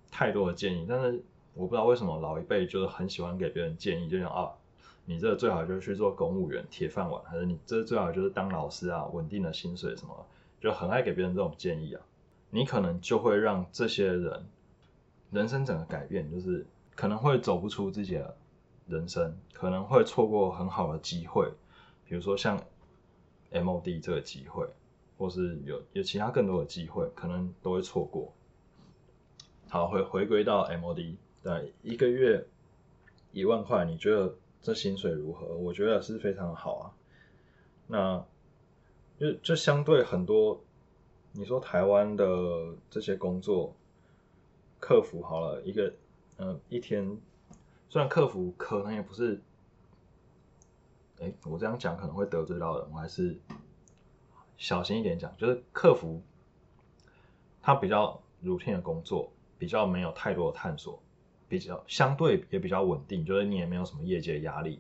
太多的建议，但是我不知道为什么老一辈就是很喜欢给别人建议，就像啊，你这最好就是去做公务员铁饭碗，还是你这最好就是当老师啊，稳定的薪水什么，就很爱给别人这种建议啊。你可能就会让这些人人生整个改变，就是可能会走不出自己的人生，可能会错过很好的机会，比如说像 MOD 这个机会，或是有有其他更多的机会，可能都会错过。好，回回归到 MOD，对，一个月一万块，你觉得这薪水如何？我觉得是非常好啊。那就就相对很多。你说台湾的这些工作，客服好了一个，嗯，一天，虽然客服可能也不是，哎，我这样讲可能会得罪到人，我还是小心一点讲，就是客服，他比较 routine 的工作，比较没有太多的探索，比较相对也比较稳定，就是你也没有什么业界压力，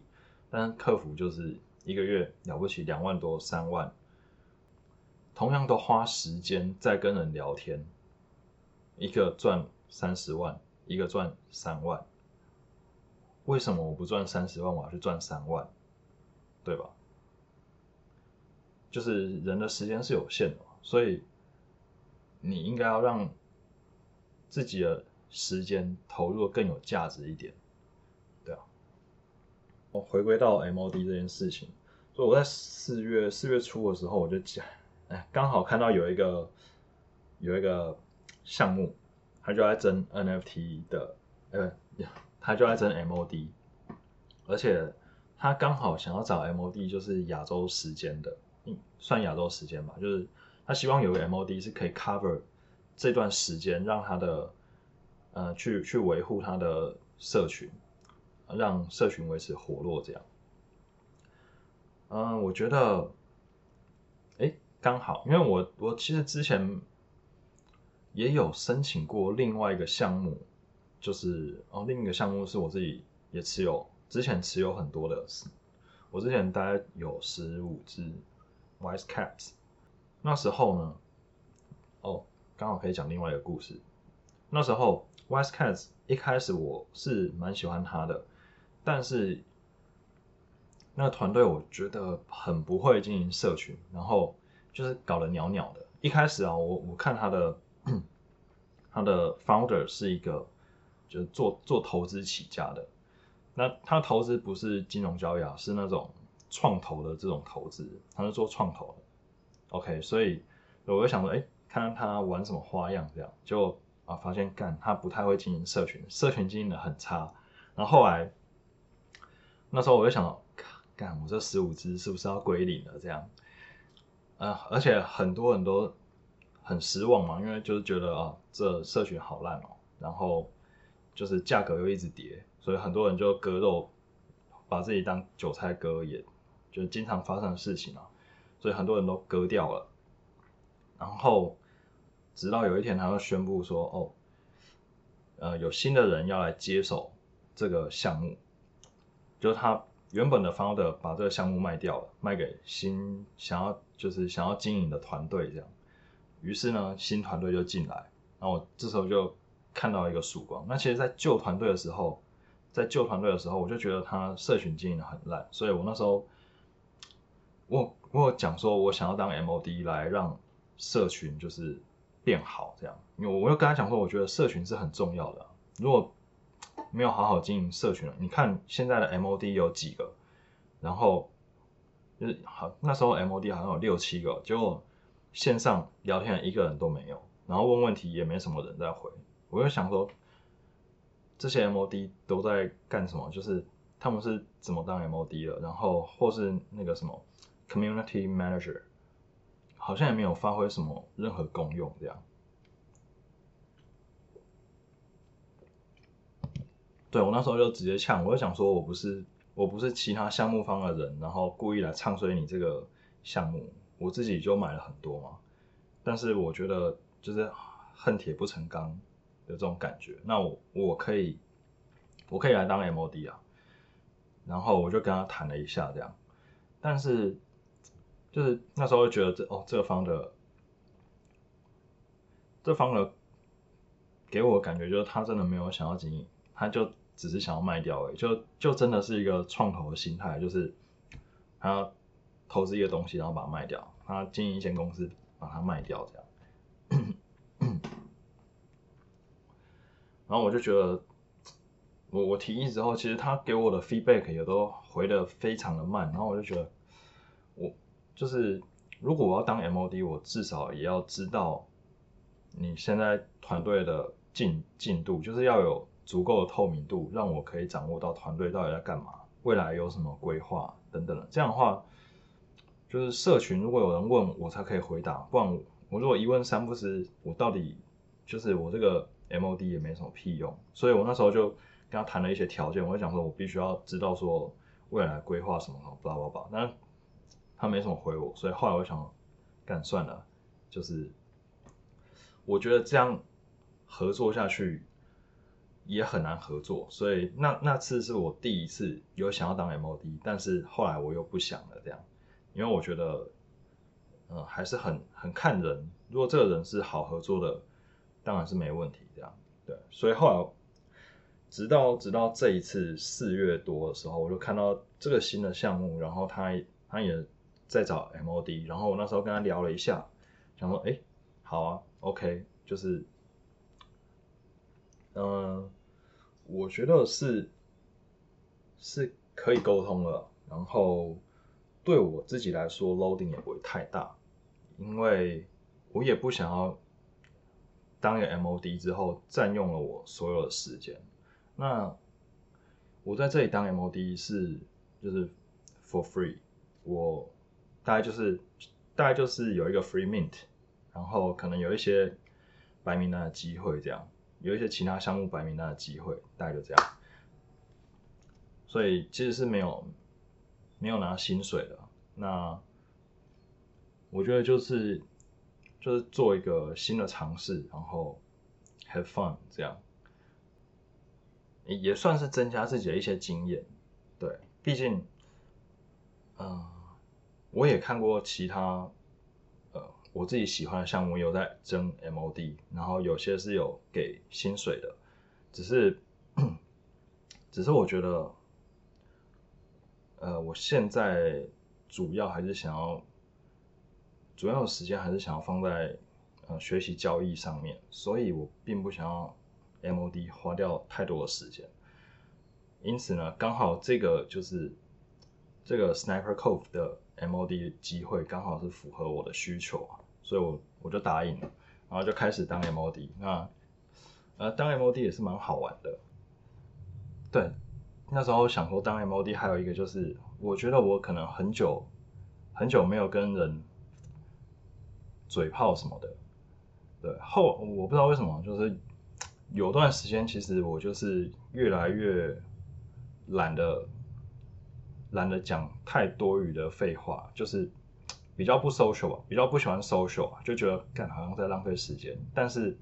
但客服就是一个月了不起两万多三万。同样都花时间在跟人聊天，一个赚三十万，一个赚三万。为什么我不赚三十万，我要去赚三万？对吧？就是人的时间是有限的，所以你应该要让自己的时间投入更有价值一点，对啊。我回归到 MOD 这件事情，所以我在四月四月初的时候我就讲。哎，刚好看到有一个有一个项目，他就在争 NFT 的，呃，他就在争 MOD，而且他刚好想要找 MOD，就是亚洲时间的，嗯，算亚洲时间吧，就是他希望有个 MOD 是可以 cover 这段时间，让他的呃去去维护他的社群，让社群维持活络这样。嗯，我觉得。哎刚好，因为我我其实之前也有申请过另外一个项目，就是哦，另一个项目是我自己也持有，之前持有很多的，我之前大概有十五只 Wise Cats，那时候呢，哦，刚好可以讲另外一个故事。那时候 Wise Cats 一开始我是蛮喜欢他的，但是那个团队我觉得很不会经营社群，然后。就是搞得袅袅的。一开始啊，我我看他的他的 founder 是一个就是做做投资起家的。那他投资不是金融交易啊，是那种创投的这种投资，他是做创投的。OK，所以我就想说，哎，看看他玩什么花样，这样就啊发现干他不太会经营社群，社群经营的很差。然后后来那时候我就想，干我这十五只是不是要归零了？这样。呃，而且很多人都很失望嘛，因为就是觉得啊，这社群好烂哦，然后就是价格又一直跌，所以很多人就割肉，把自己当韭菜割，也就经常发生的事情啊，所以很多人都割掉了。然后直到有一天，他又宣布说，哦，呃，有新的人要来接手这个项目，就是他。原本的 founder 把这个项目卖掉了，卖给新想要就是想要经营的团队这样，于是呢新团队就进来，然后我这时候就看到一个曙光。那其实，在旧团队的时候，在旧团队的时候，我就觉得他社群经营的很烂，所以我那时候我我讲说我想要当 MOD 来让社群就是变好这样，因为我又跟他讲说，我觉得社群是很重要的，如果没有好好经营社群了。你看现在的 MOD 有几个，然后就是好那时候 MOD 好像有六七个，结果线上聊天一个人都没有，然后问问题也没什么人在回。我就想说，这些 MOD 都在干什么？就是他们是怎么当 MOD 了？然后或是那个什么 Community Manager，好像也没有发挥什么任何功用这样。对我那时候就直接呛，我就想说，我不是我不是其他项目方的人，然后故意来唱衰你这个项目，我自己就买了很多嘛。但是我觉得就是恨铁不成钢的这种感觉，那我我可以我可以来当 MOD 啊。然后我就跟他谈了一下这样，但是就是那时候就觉得这哦这个方的这方的给我感觉就是他真的没有想要经营，他就只是想要卖掉而已，就就真的是一个创投的心态，就是他投资一个东西，然后把它卖掉，他经营一间公司把它卖掉这样。然后我就觉得，我我提议之后，其实他给我的 feedback 也都回的非常的慢，然后我就觉得，就是如果我要当 MOD，我至少也要知道你现在团队的进进度，就是要有足够的透明度，让我可以掌握到团队到底在干嘛，未来有什么规划等等的。这样的话，就是社群如果有人问我才可以回答，不然我如果一问三不知，我到底就是我这个。MOD 也没什么屁用，所以我那时候就跟他谈了一些条件，我就讲说我必须要知道说未来规划什么，巴拉巴拉，但他没什么回我，所以后来我想干算了，就是我觉得这样合作下去也很难合作，所以那那次是我第一次有想要当 MOD，但是后来我又不想了这样，因为我觉得嗯还是很很看人，如果这个人是好合作的。当然是没问题，这样对，所以后来直到直到这一次四月多的时候，我就看到这个新的项目，然后他他也在找 MOD，然后我那时候跟他聊了一下，想说，哎，好啊，OK，就是，嗯，我觉得是是可以沟通了，然后对我自己来说，loading 也不会太大，因为我也不想要。当一个 MOD 之后，占用了我所有的时间。那我在这里当 MOD 是就是 for free，我大概就是大概就是有一个 free mint，然后可能有一些白名单的机会，这样有一些其他项目白名单的机会，大概就这样。所以其实是没有没有拿薪水的。那我觉得就是。就是做一个新的尝试，然后 have fun，这样也算是增加自己的一些经验。对，毕竟，嗯，我也看过其他，呃，我自己喜欢的项目有在争 MOD，然后有些是有给薪水的，只是，只是我觉得，呃，我现在主要还是想要。主要的时间还是想要放在呃学习交易上面，所以我并不想要 MOD 花掉太多的时间。因此呢，刚好这个就是这个 Sniper Cove 的 MOD 机会刚好是符合我的需求啊，所以我我就答应了，然后就开始当 MOD。那呃当 MOD 也是蛮好玩的。对，那时候想说当 MOD 还有一个就是，我觉得我可能很久很久没有跟人。嘴炮什么的，对后我不知道为什么，就是有段时间，其实我就是越来越懒得懒得讲太多余的废话，就是比较不 social 吧，比较不喜欢 social，就觉得干好像在浪费时间。但是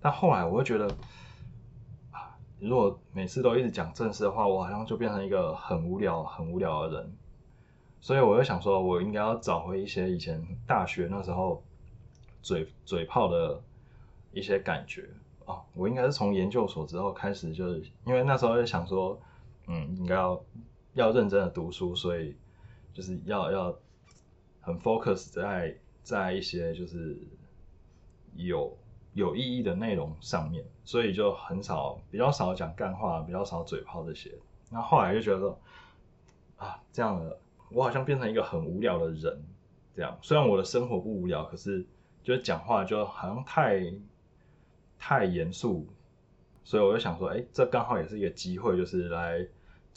但后来我会觉得啊，如果每次都一直讲正事的话，我好像就变成一个很无聊、很无聊的人。所以我就想说，我应该要找回一些以前大学那时候嘴嘴炮的一些感觉啊！我应该是从研究所之后开始，就是因为那时候就想说，嗯，应该要要认真的读书，所以就是要要很 focus 在在一些就是有有意义的内容上面，所以就很少比较少讲干话，比较少嘴炮这些。那后来就觉得啊，这样的。我好像变成一个很无聊的人，这样。虽然我的生活不无聊，可是就是讲话就好像太太严肃，所以我就想说，哎，这刚好也是一个机会，就是来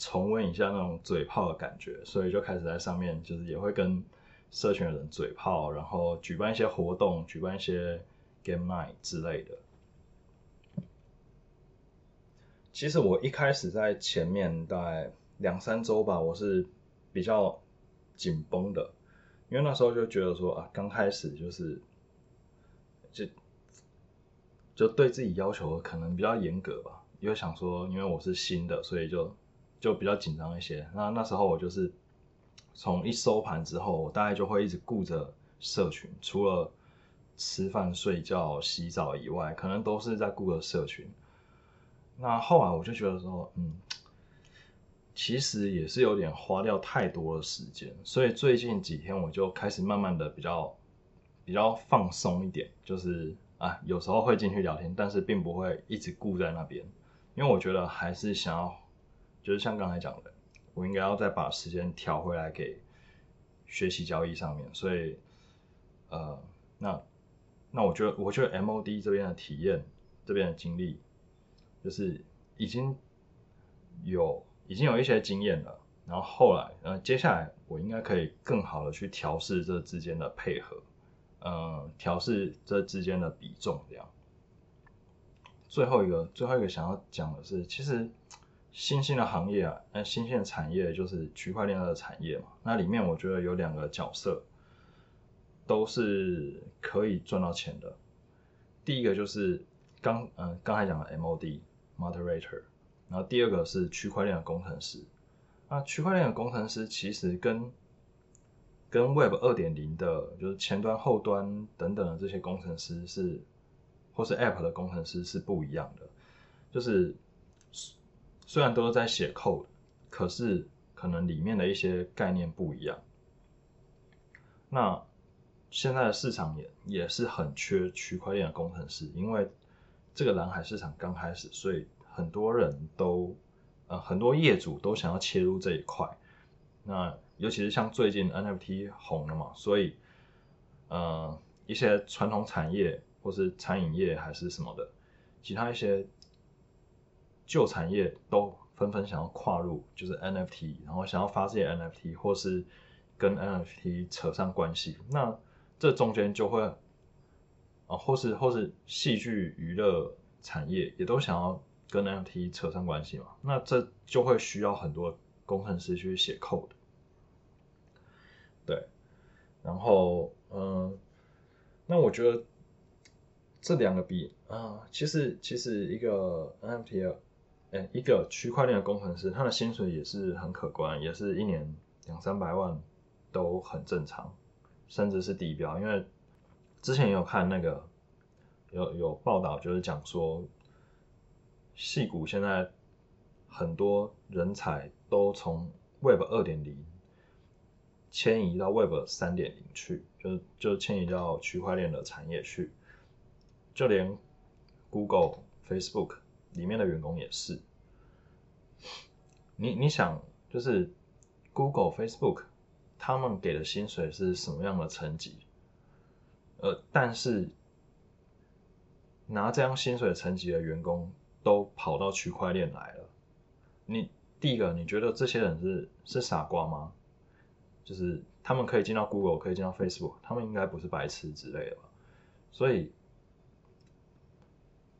重温一下那种嘴炮的感觉。所以就开始在上面，就是也会跟社群的人嘴炮，然后举办一些活动，举办一些 game night 之类的。其实我一开始在前面大概两三周吧，我是。比较紧绷的，因为那时候就觉得说啊，刚开始就是就就对自己要求可能比较严格吧，因为想说，因为我是新的，所以就就比较紧张一些。那那时候我就是从一收盘之后，我大概就会一直顾着社群，除了吃饭、睡觉、洗澡以外，可能都是在顾着社群。那后来我就觉得说，嗯，其实也是有点花掉太多的时间，所以最近几天我就开始慢慢的比较比较放松一点，就是啊，有时候会进去聊天，但是并不会一直顾在那边，因为我觉得还是想要，就是像刚才讲的，我应该要再把时间调回来给学习交易上面，所以。呃，那那我觉得，我觉得 MOD 这边的体验，这边的经历，就是已经有已经有一些经验了。然后后来，呃，接下来我应该可以更好的去调试这之间的配合，呃，调试这之间的比重这样。最后一个，最后一个想要讲的是，其实新兴的行业啊，那新兴的产业就是区块链的产业嘛。那里面我觉得有两个角色。都是可以赚到钱的。第一个就是刚嗯刚才讲的 MOD moderator，然后第二个是区块链的工程师。那区块链的工程师其实跟跟 Web 二点零的，就是前端、后端等等的这些工程师是，或是 App 的工程师是不一样的。就是虽然都是在写 code，可是可能里面的一些概念不一样。那现在的市场也也是很缺区块链的工程师，因为这个蓝海市场刚开始，所以很多人都呃很多业主都想要切入这一块。那尤其是像最近 NFT 红了嘛，所以呃一些传统产业或是餐饮业还是什么的，其他一些旧产业都纷纷想要跨入，就是 NFT，然后想要发这些 NFT 或是跟 NFT 扯上关系。那这中间就会啊，或是或是戏剧娱乐产业也都想要跟 NFT 扯上关系嘛？那这就会需要很多工程师去写 code。对，然后嗯，那我觉得这两个比啊，其实其实一个 NFT，哎，一个区块链的工程师，他的薪水也是很可观，也是一年两三百万都很正常。甚至是地标，因为之前有看那个有有报道，就是讲说，戏谷现在很多人才都从 Web 二点零迁移到 Web 三点零去，就就迁移到区块链的产业去，就连 Google、Facebook 里面的员工也是。你你想，就是 Google、Facebook。他们给的薪水是什么样的层级？呃，但是拿这样薪水层级的员工都跑到区块链来了。你第一个，你觉得这些人是是傻瓜吗？就是他们可以进到 Google，可以进到 Facebook，他们应该不是白痴之类的吧？所以，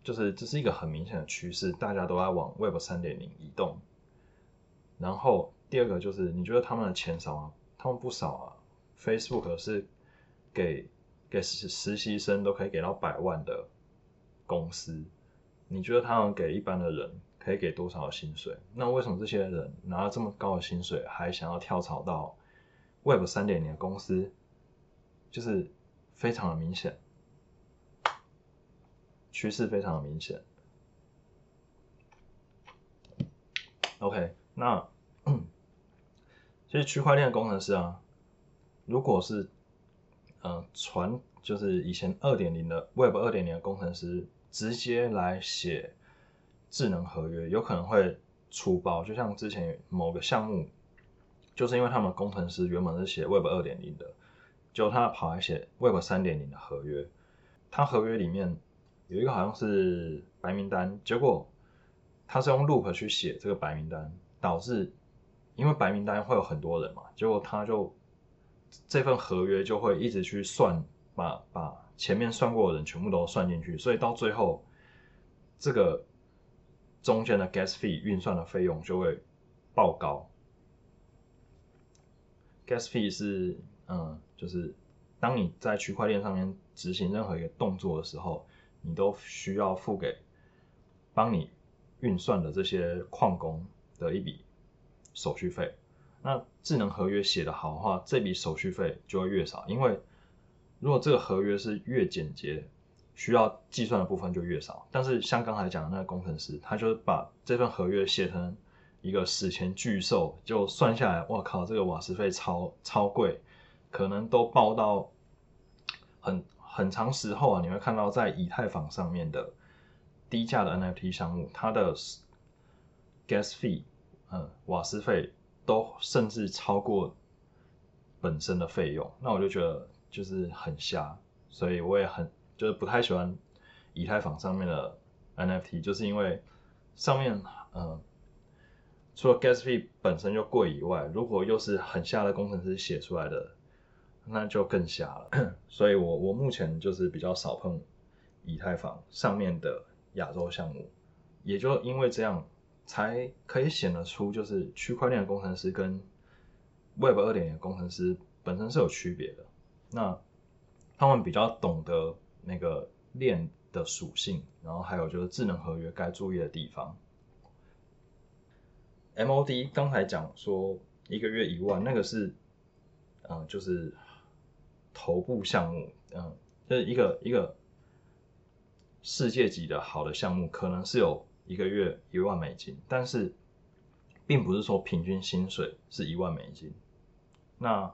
就是这是一个很明显的趋势，大家都在往 Web 三点零移动。然后第二个就是，你觉得他们的钱少吗？他们不少啊，Facebook 是给给实实习生都可以给到百万的公司，你觉得他们给一般的人可以给多少薪水？那为什么这些人拿了这么高的薪水，还想要跳槽到 Web 三点零的公司？就是非常的明显，趋势非常的明显。OK，那。其实区块链工程师啊，如果是嗯传就是以前二点零的 Web 二点零的工程师直接来写智能合约，有可能会出包。就像之前某个项目，就是因为他们工程师原本是写 Web 二点零的，就他跑来写 Web 三点零的合约，他合约里面有一个好像是白名单，结果他是用 Loop 去写这个白名单，导致。因为白名单会有很多人嘛，结果他就这份合约就会一直去算，把把前面算过的人全部都算进去，所以到最后这个中间的 gas fee 运算的费用就会爆高。gas fee 是嗯，就是当你在区块链上面执行任何一个动作的时候，你都需要付给帮你运算的这些矿工的一笔。手续费，那智能合约写的好的话，这笔手续费就会越少，因为如果这个合约是越简洁，需要计算的部分就越少。但是像刚才讲的那个工程师，他就把这份合约写成一个史前巨兽，就算下来，我靠，这个瓦斯费超超贵，可能都报到很很长时候啊，你会看到在以太坊上面的低价的 NFT 项目，它的 gas fee，嗯，瓦斯费都甚至超过本身的费用，那我就觉得就是很瞎，所以我也很就是不太喜欢以太坊上面的 NFT，就是因为上面嗯，除了 gas fee 本身就贵以外，如果又是很瞎的工程师写出来的，那就更瞎了。所以我我目前就是比较少碰以太坊上面的亚洲项目，也就因为这样。才可以显得出，就是区块链的工程师跟 Web 二点零工程师本身是有区别的。那他们比较懂得那个链的属性，然后还有就是智能合约该注意的地方。MOD 刚才讲说一个月一万，那个是嗯，就是头部项目，嗯，就是一个一个世界级的好的项目，可能是有。一个月一万美金，但是并不是说平均薪水是一万美金。那，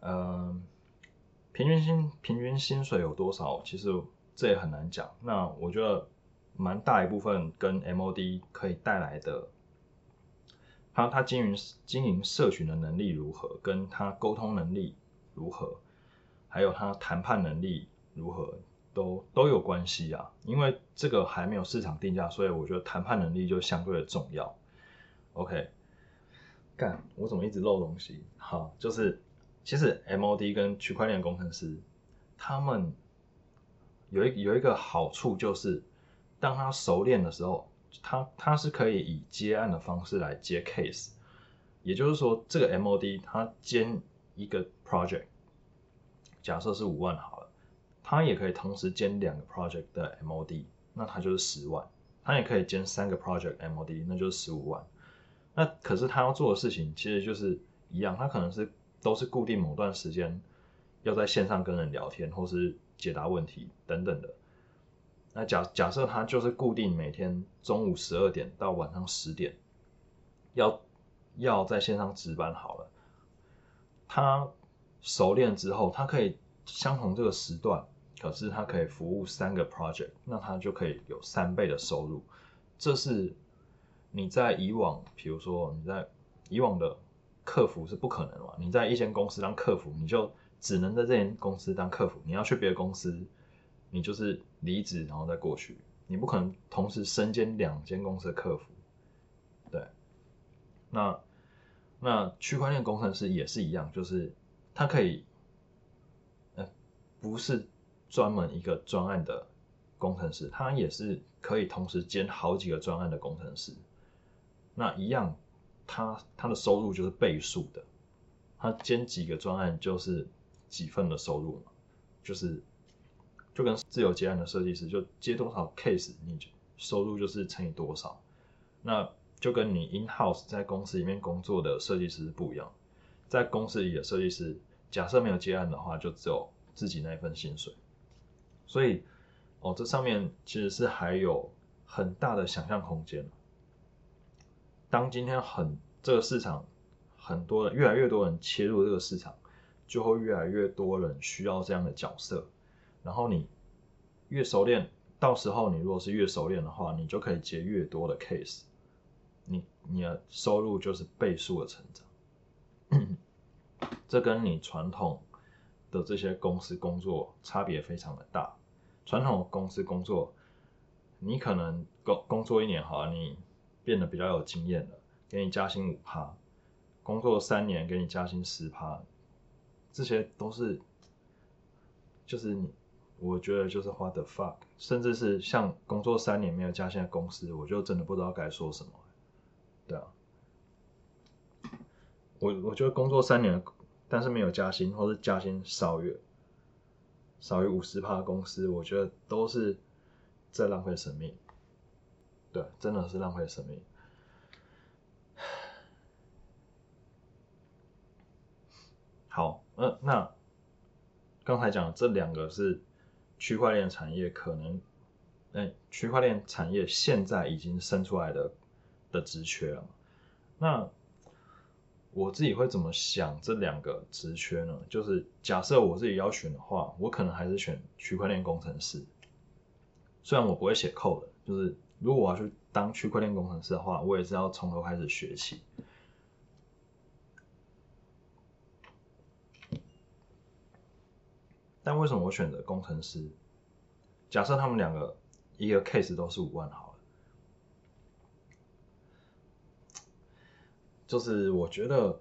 嗯，平均薪平均薪水有多少？其实这也很难讲。那我觉得蛮大一部分跟 MOD 可以带来的，他他经营经营社群的能力如何，跟他沟通能力如何，还有他谈判能力如何。都都有关系啊，因为这个还没有市场定价，所以我觉得谈判能力就相对的重要。OK，干，我怎么一直漏东西？好，就是其实 MOD 跟区块链工程师，他们有一有一个好处就是，当他熟练的时候，他他是可以以接案的方式来接 case，也就是说，这个 MOD 他兼一个 project，假设是五万好了。他也可以同时兼两个 project 的 MOD，那他就是十万。他也可以兼三个 project MOD，那就是十五万。那可是他要做的事情其实就是一样，他可能是都是固定某段时间要在线上跟人聊天，或是解答问题等等的。那假假设他就是固定每天中午十二点到晚上十点要要在线上值班好了，他熟练之后，他可以相同这个时段。可是他可以服务三个 project，那他就可以有三倍的收入。这是你在以往，比如说你在以往的客服是不可能嘛？你在一间公司当客服，你就只能在这间公司当客服。你要去别的公司，你就是离职然后再过去，你不可能同时身兼两间公司的客服。对，那那区块链工程师也是一样，就是他可以，呃，不是。专门一个专案的工程师，他也是可以同时兼好几个专案的工程师。那一样，他他的收入就是倍数的。他兼几个专案就是几份的收入嘛，就是就跟自由接案的设计师，就接多少 case，你就收入就是乘以多少。那就跟你 in house 在公司里面工作的设计师不一样，在公司里的设计师，假设没有接案的话，就只有自己那一份薪水。所以，哦，这上面其实是还有很大的想象空间。当今天很这个市场很多人越来越多人切入这个市场，就会越来越多人需要这样的角色。然后你越熟练，到时候你如果是越熟练的话，你就可以接越多的 case，你你的收入就是倍数的成长。这跟你传统的这些公司工作差别非常的大。传统公司工作，你可能工工作一年好，你变得比较有经验了，给你加薪五趴；工作三年给你加薪十趴，这些都是，就是你，我觉得就是花的 fuck，甚至是像工作三年没有加薪的公司，我就真的不知道该说什么。对啊，我我觉得工作三年，但是没有加薪，或是加薪少于。少于五十趴的公司，我觉得都是在浪费生命。对，真的是浪费生命。好，呃，那刚才讲这两个是区块链产业可能，哎，区块链产业现在已经生出来的的职缺了。那我自己会怎么想这两个职缺呢？就是假设我自己要选的话，我可能还是选区块链工程师。虽然我不会写 code，就是如果我要去当区块链工程师的话，我也是要从头开始学起。但为什么我选择工程师？假设他们两个一个 case 都是五万好了，就是我觉得，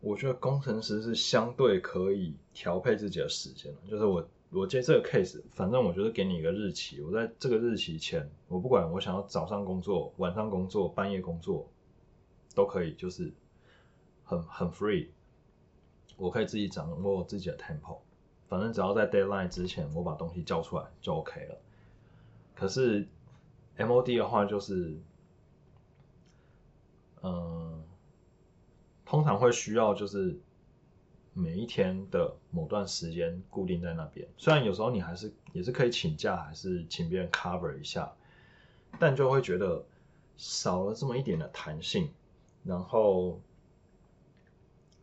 我觉得工程师是相对可以调配自己的时间的。就是我我接这个 case，反正我觉得给你一个日期，我在这个日期前，我不管我想要早上工作、晚上工作、半夜工作，都可以，就是很很 free，我可以自己掌握自己的 tempo。反正只要在 deadline 之前，我把东西交出来就 OK 了。可是 MOD 的话，就是，嗯，通常会需要就是每一天的某段时间固定在那边。虽然有时候你还是也是可以请假，还是请别人 cover 一下，但就会觉得少了这么一点的弹性。然后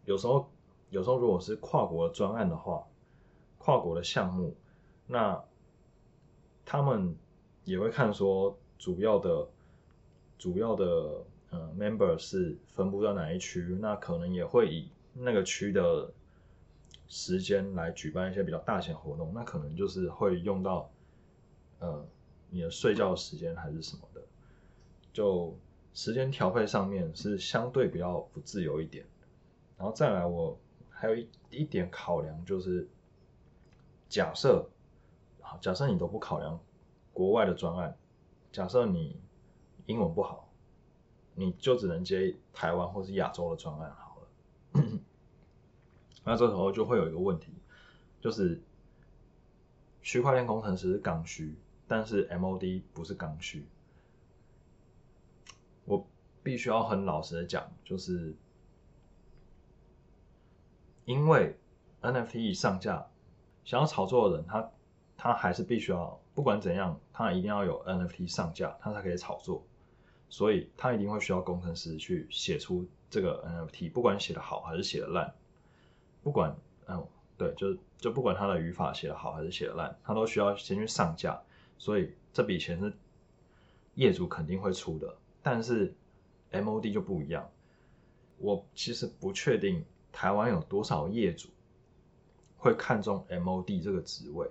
有时候有时候如果是跨国专案的话，跨国的项目，那他们也会看说主要的主要的呃 member 是分布在哪一区，那可能也会以那个区的时间来举办一些比较大型活动，那可能就是会用到呃你的睡觉时间还是什么的，就时间调配上面是相对比较不自由一点，然后再来我还有一一点考量就是。假设，好，假设你都不考量国外的专案，假设你英文不好，你就只能接台湾或是亚洲的专案好了。那这时候就会有一个问题，就是区块链工程师是刚需，但是 MOD 不是刚需。我必须要很老实的讲，就是因为 NFT 上架。想要炒作的人，他他还是必须要，不管怎样，他一定要有 NFT 上架，他才可以炒作。所以他一定会需要工程师去写出这个 NFT，不管写的好还是写的烂，不管嗯对，就就不管他的语法写的好还是写的烂，他都需要先去上架。所以这笔钱是业主肯定会出的，但是 MOD 就不一样。我其实不确定台湾有多少业主。会看中 MOD 这个职位，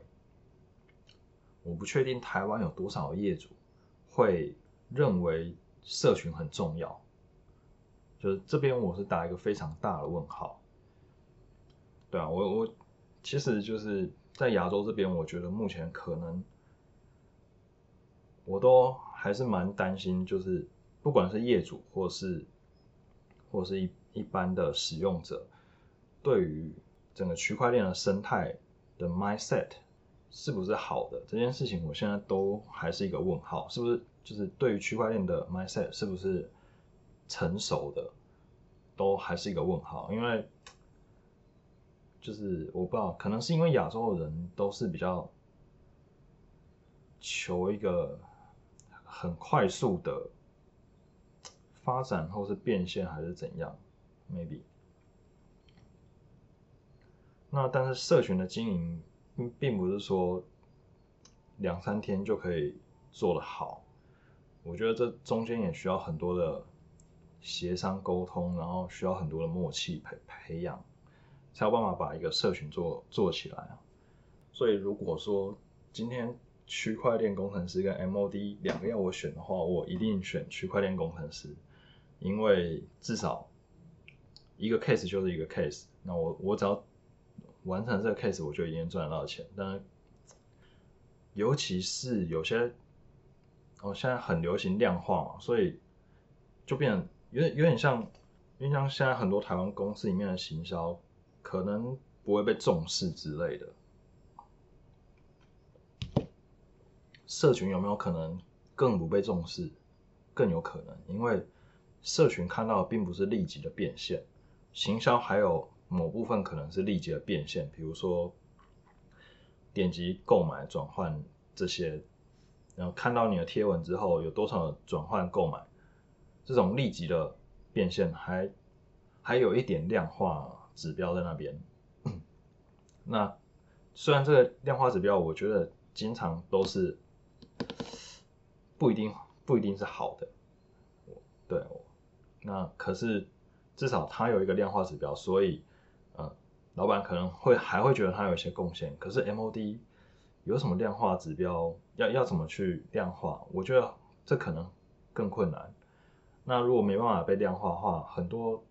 我不确定台湾有多少业主会认为社群很重要，就是这边我是打一个非常大的问号。对啊，我我其实就是在亚洲这边，我觉得目前可能我都还是蛮担心，就是不管是业主或是或是一一般的使用者，对于。整个区块链的生态的 mindset 是不是好的这件事情，我现在都还是一个问号。是不是就是对于区块链的 mindset 是不是成熟的，都还是一个问号。因为就是我不知道，可能是因为亚洲的人都是比较求一个很快速的发展，或是变现，还是怎样？Maybe。那但是社群的经营，并不是说两三天就可以做得好。我觉得这中间也需要很多的协商沟通，然后需要很多的默契培培养，才有办法把一个社群做做起来。所以如果说今天区块链工程师跟 MOD 两个要我选的话，我一定选区块链工程师，因为至少一个 case 就是一个 case。那我我只要完成这个 case，我就已经赚得到钱。但尤其是有些，哦，现在很流行量化嘛，所以就变有点有点像，因为像现在很多台湾公司里面的行销，可能不会被重视之类的。社群有没有可能更不被重视？更有可能，因为社群看到的并不是立即的变现，行销还有。某部分可能是立即的变现，比如说点击购买、转换这些，然后看到你的贴文之后有多少转换购买，这种立即的变现还还有一点量化指标在那边。那虽然这个量化指标，我觉得经常都是不一定不一定是好的，对，那可是至少它有一个量化指标，所以呃，老板可能会还会觉得它有一些贡献。可是 MOD 有什么量化指标？要要怎么去量化？我觉得这可能更困难。那如果没办法被量化的话，很多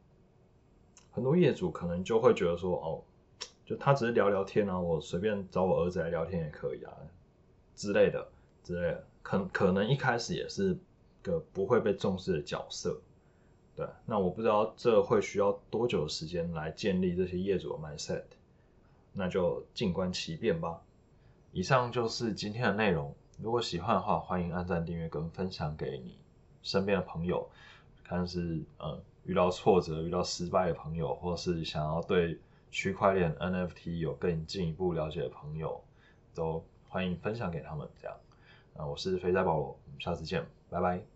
很多业主可能就会觉得说，哦。就他只是聊聊天啊，我随便找我儿子来聊天也可以啊，之类的之类的，可可能一开始也是个不会被重视的角色，对，那我不知道这会需要多久的时间来建立这些业主的 mindset，那就静观其变吧。以上就是今天的内容，如果喜欢的话，欢迎按赞、订阅跟分享给你身边的朋友，看是呃遇到挫折、遇到失败的朋友，或是想要对。区块链 NFT 有更进一步了解的朋友，都欢迎分享给他们。这样，啊，我是肥仔保罗，我们下次见，拜拜。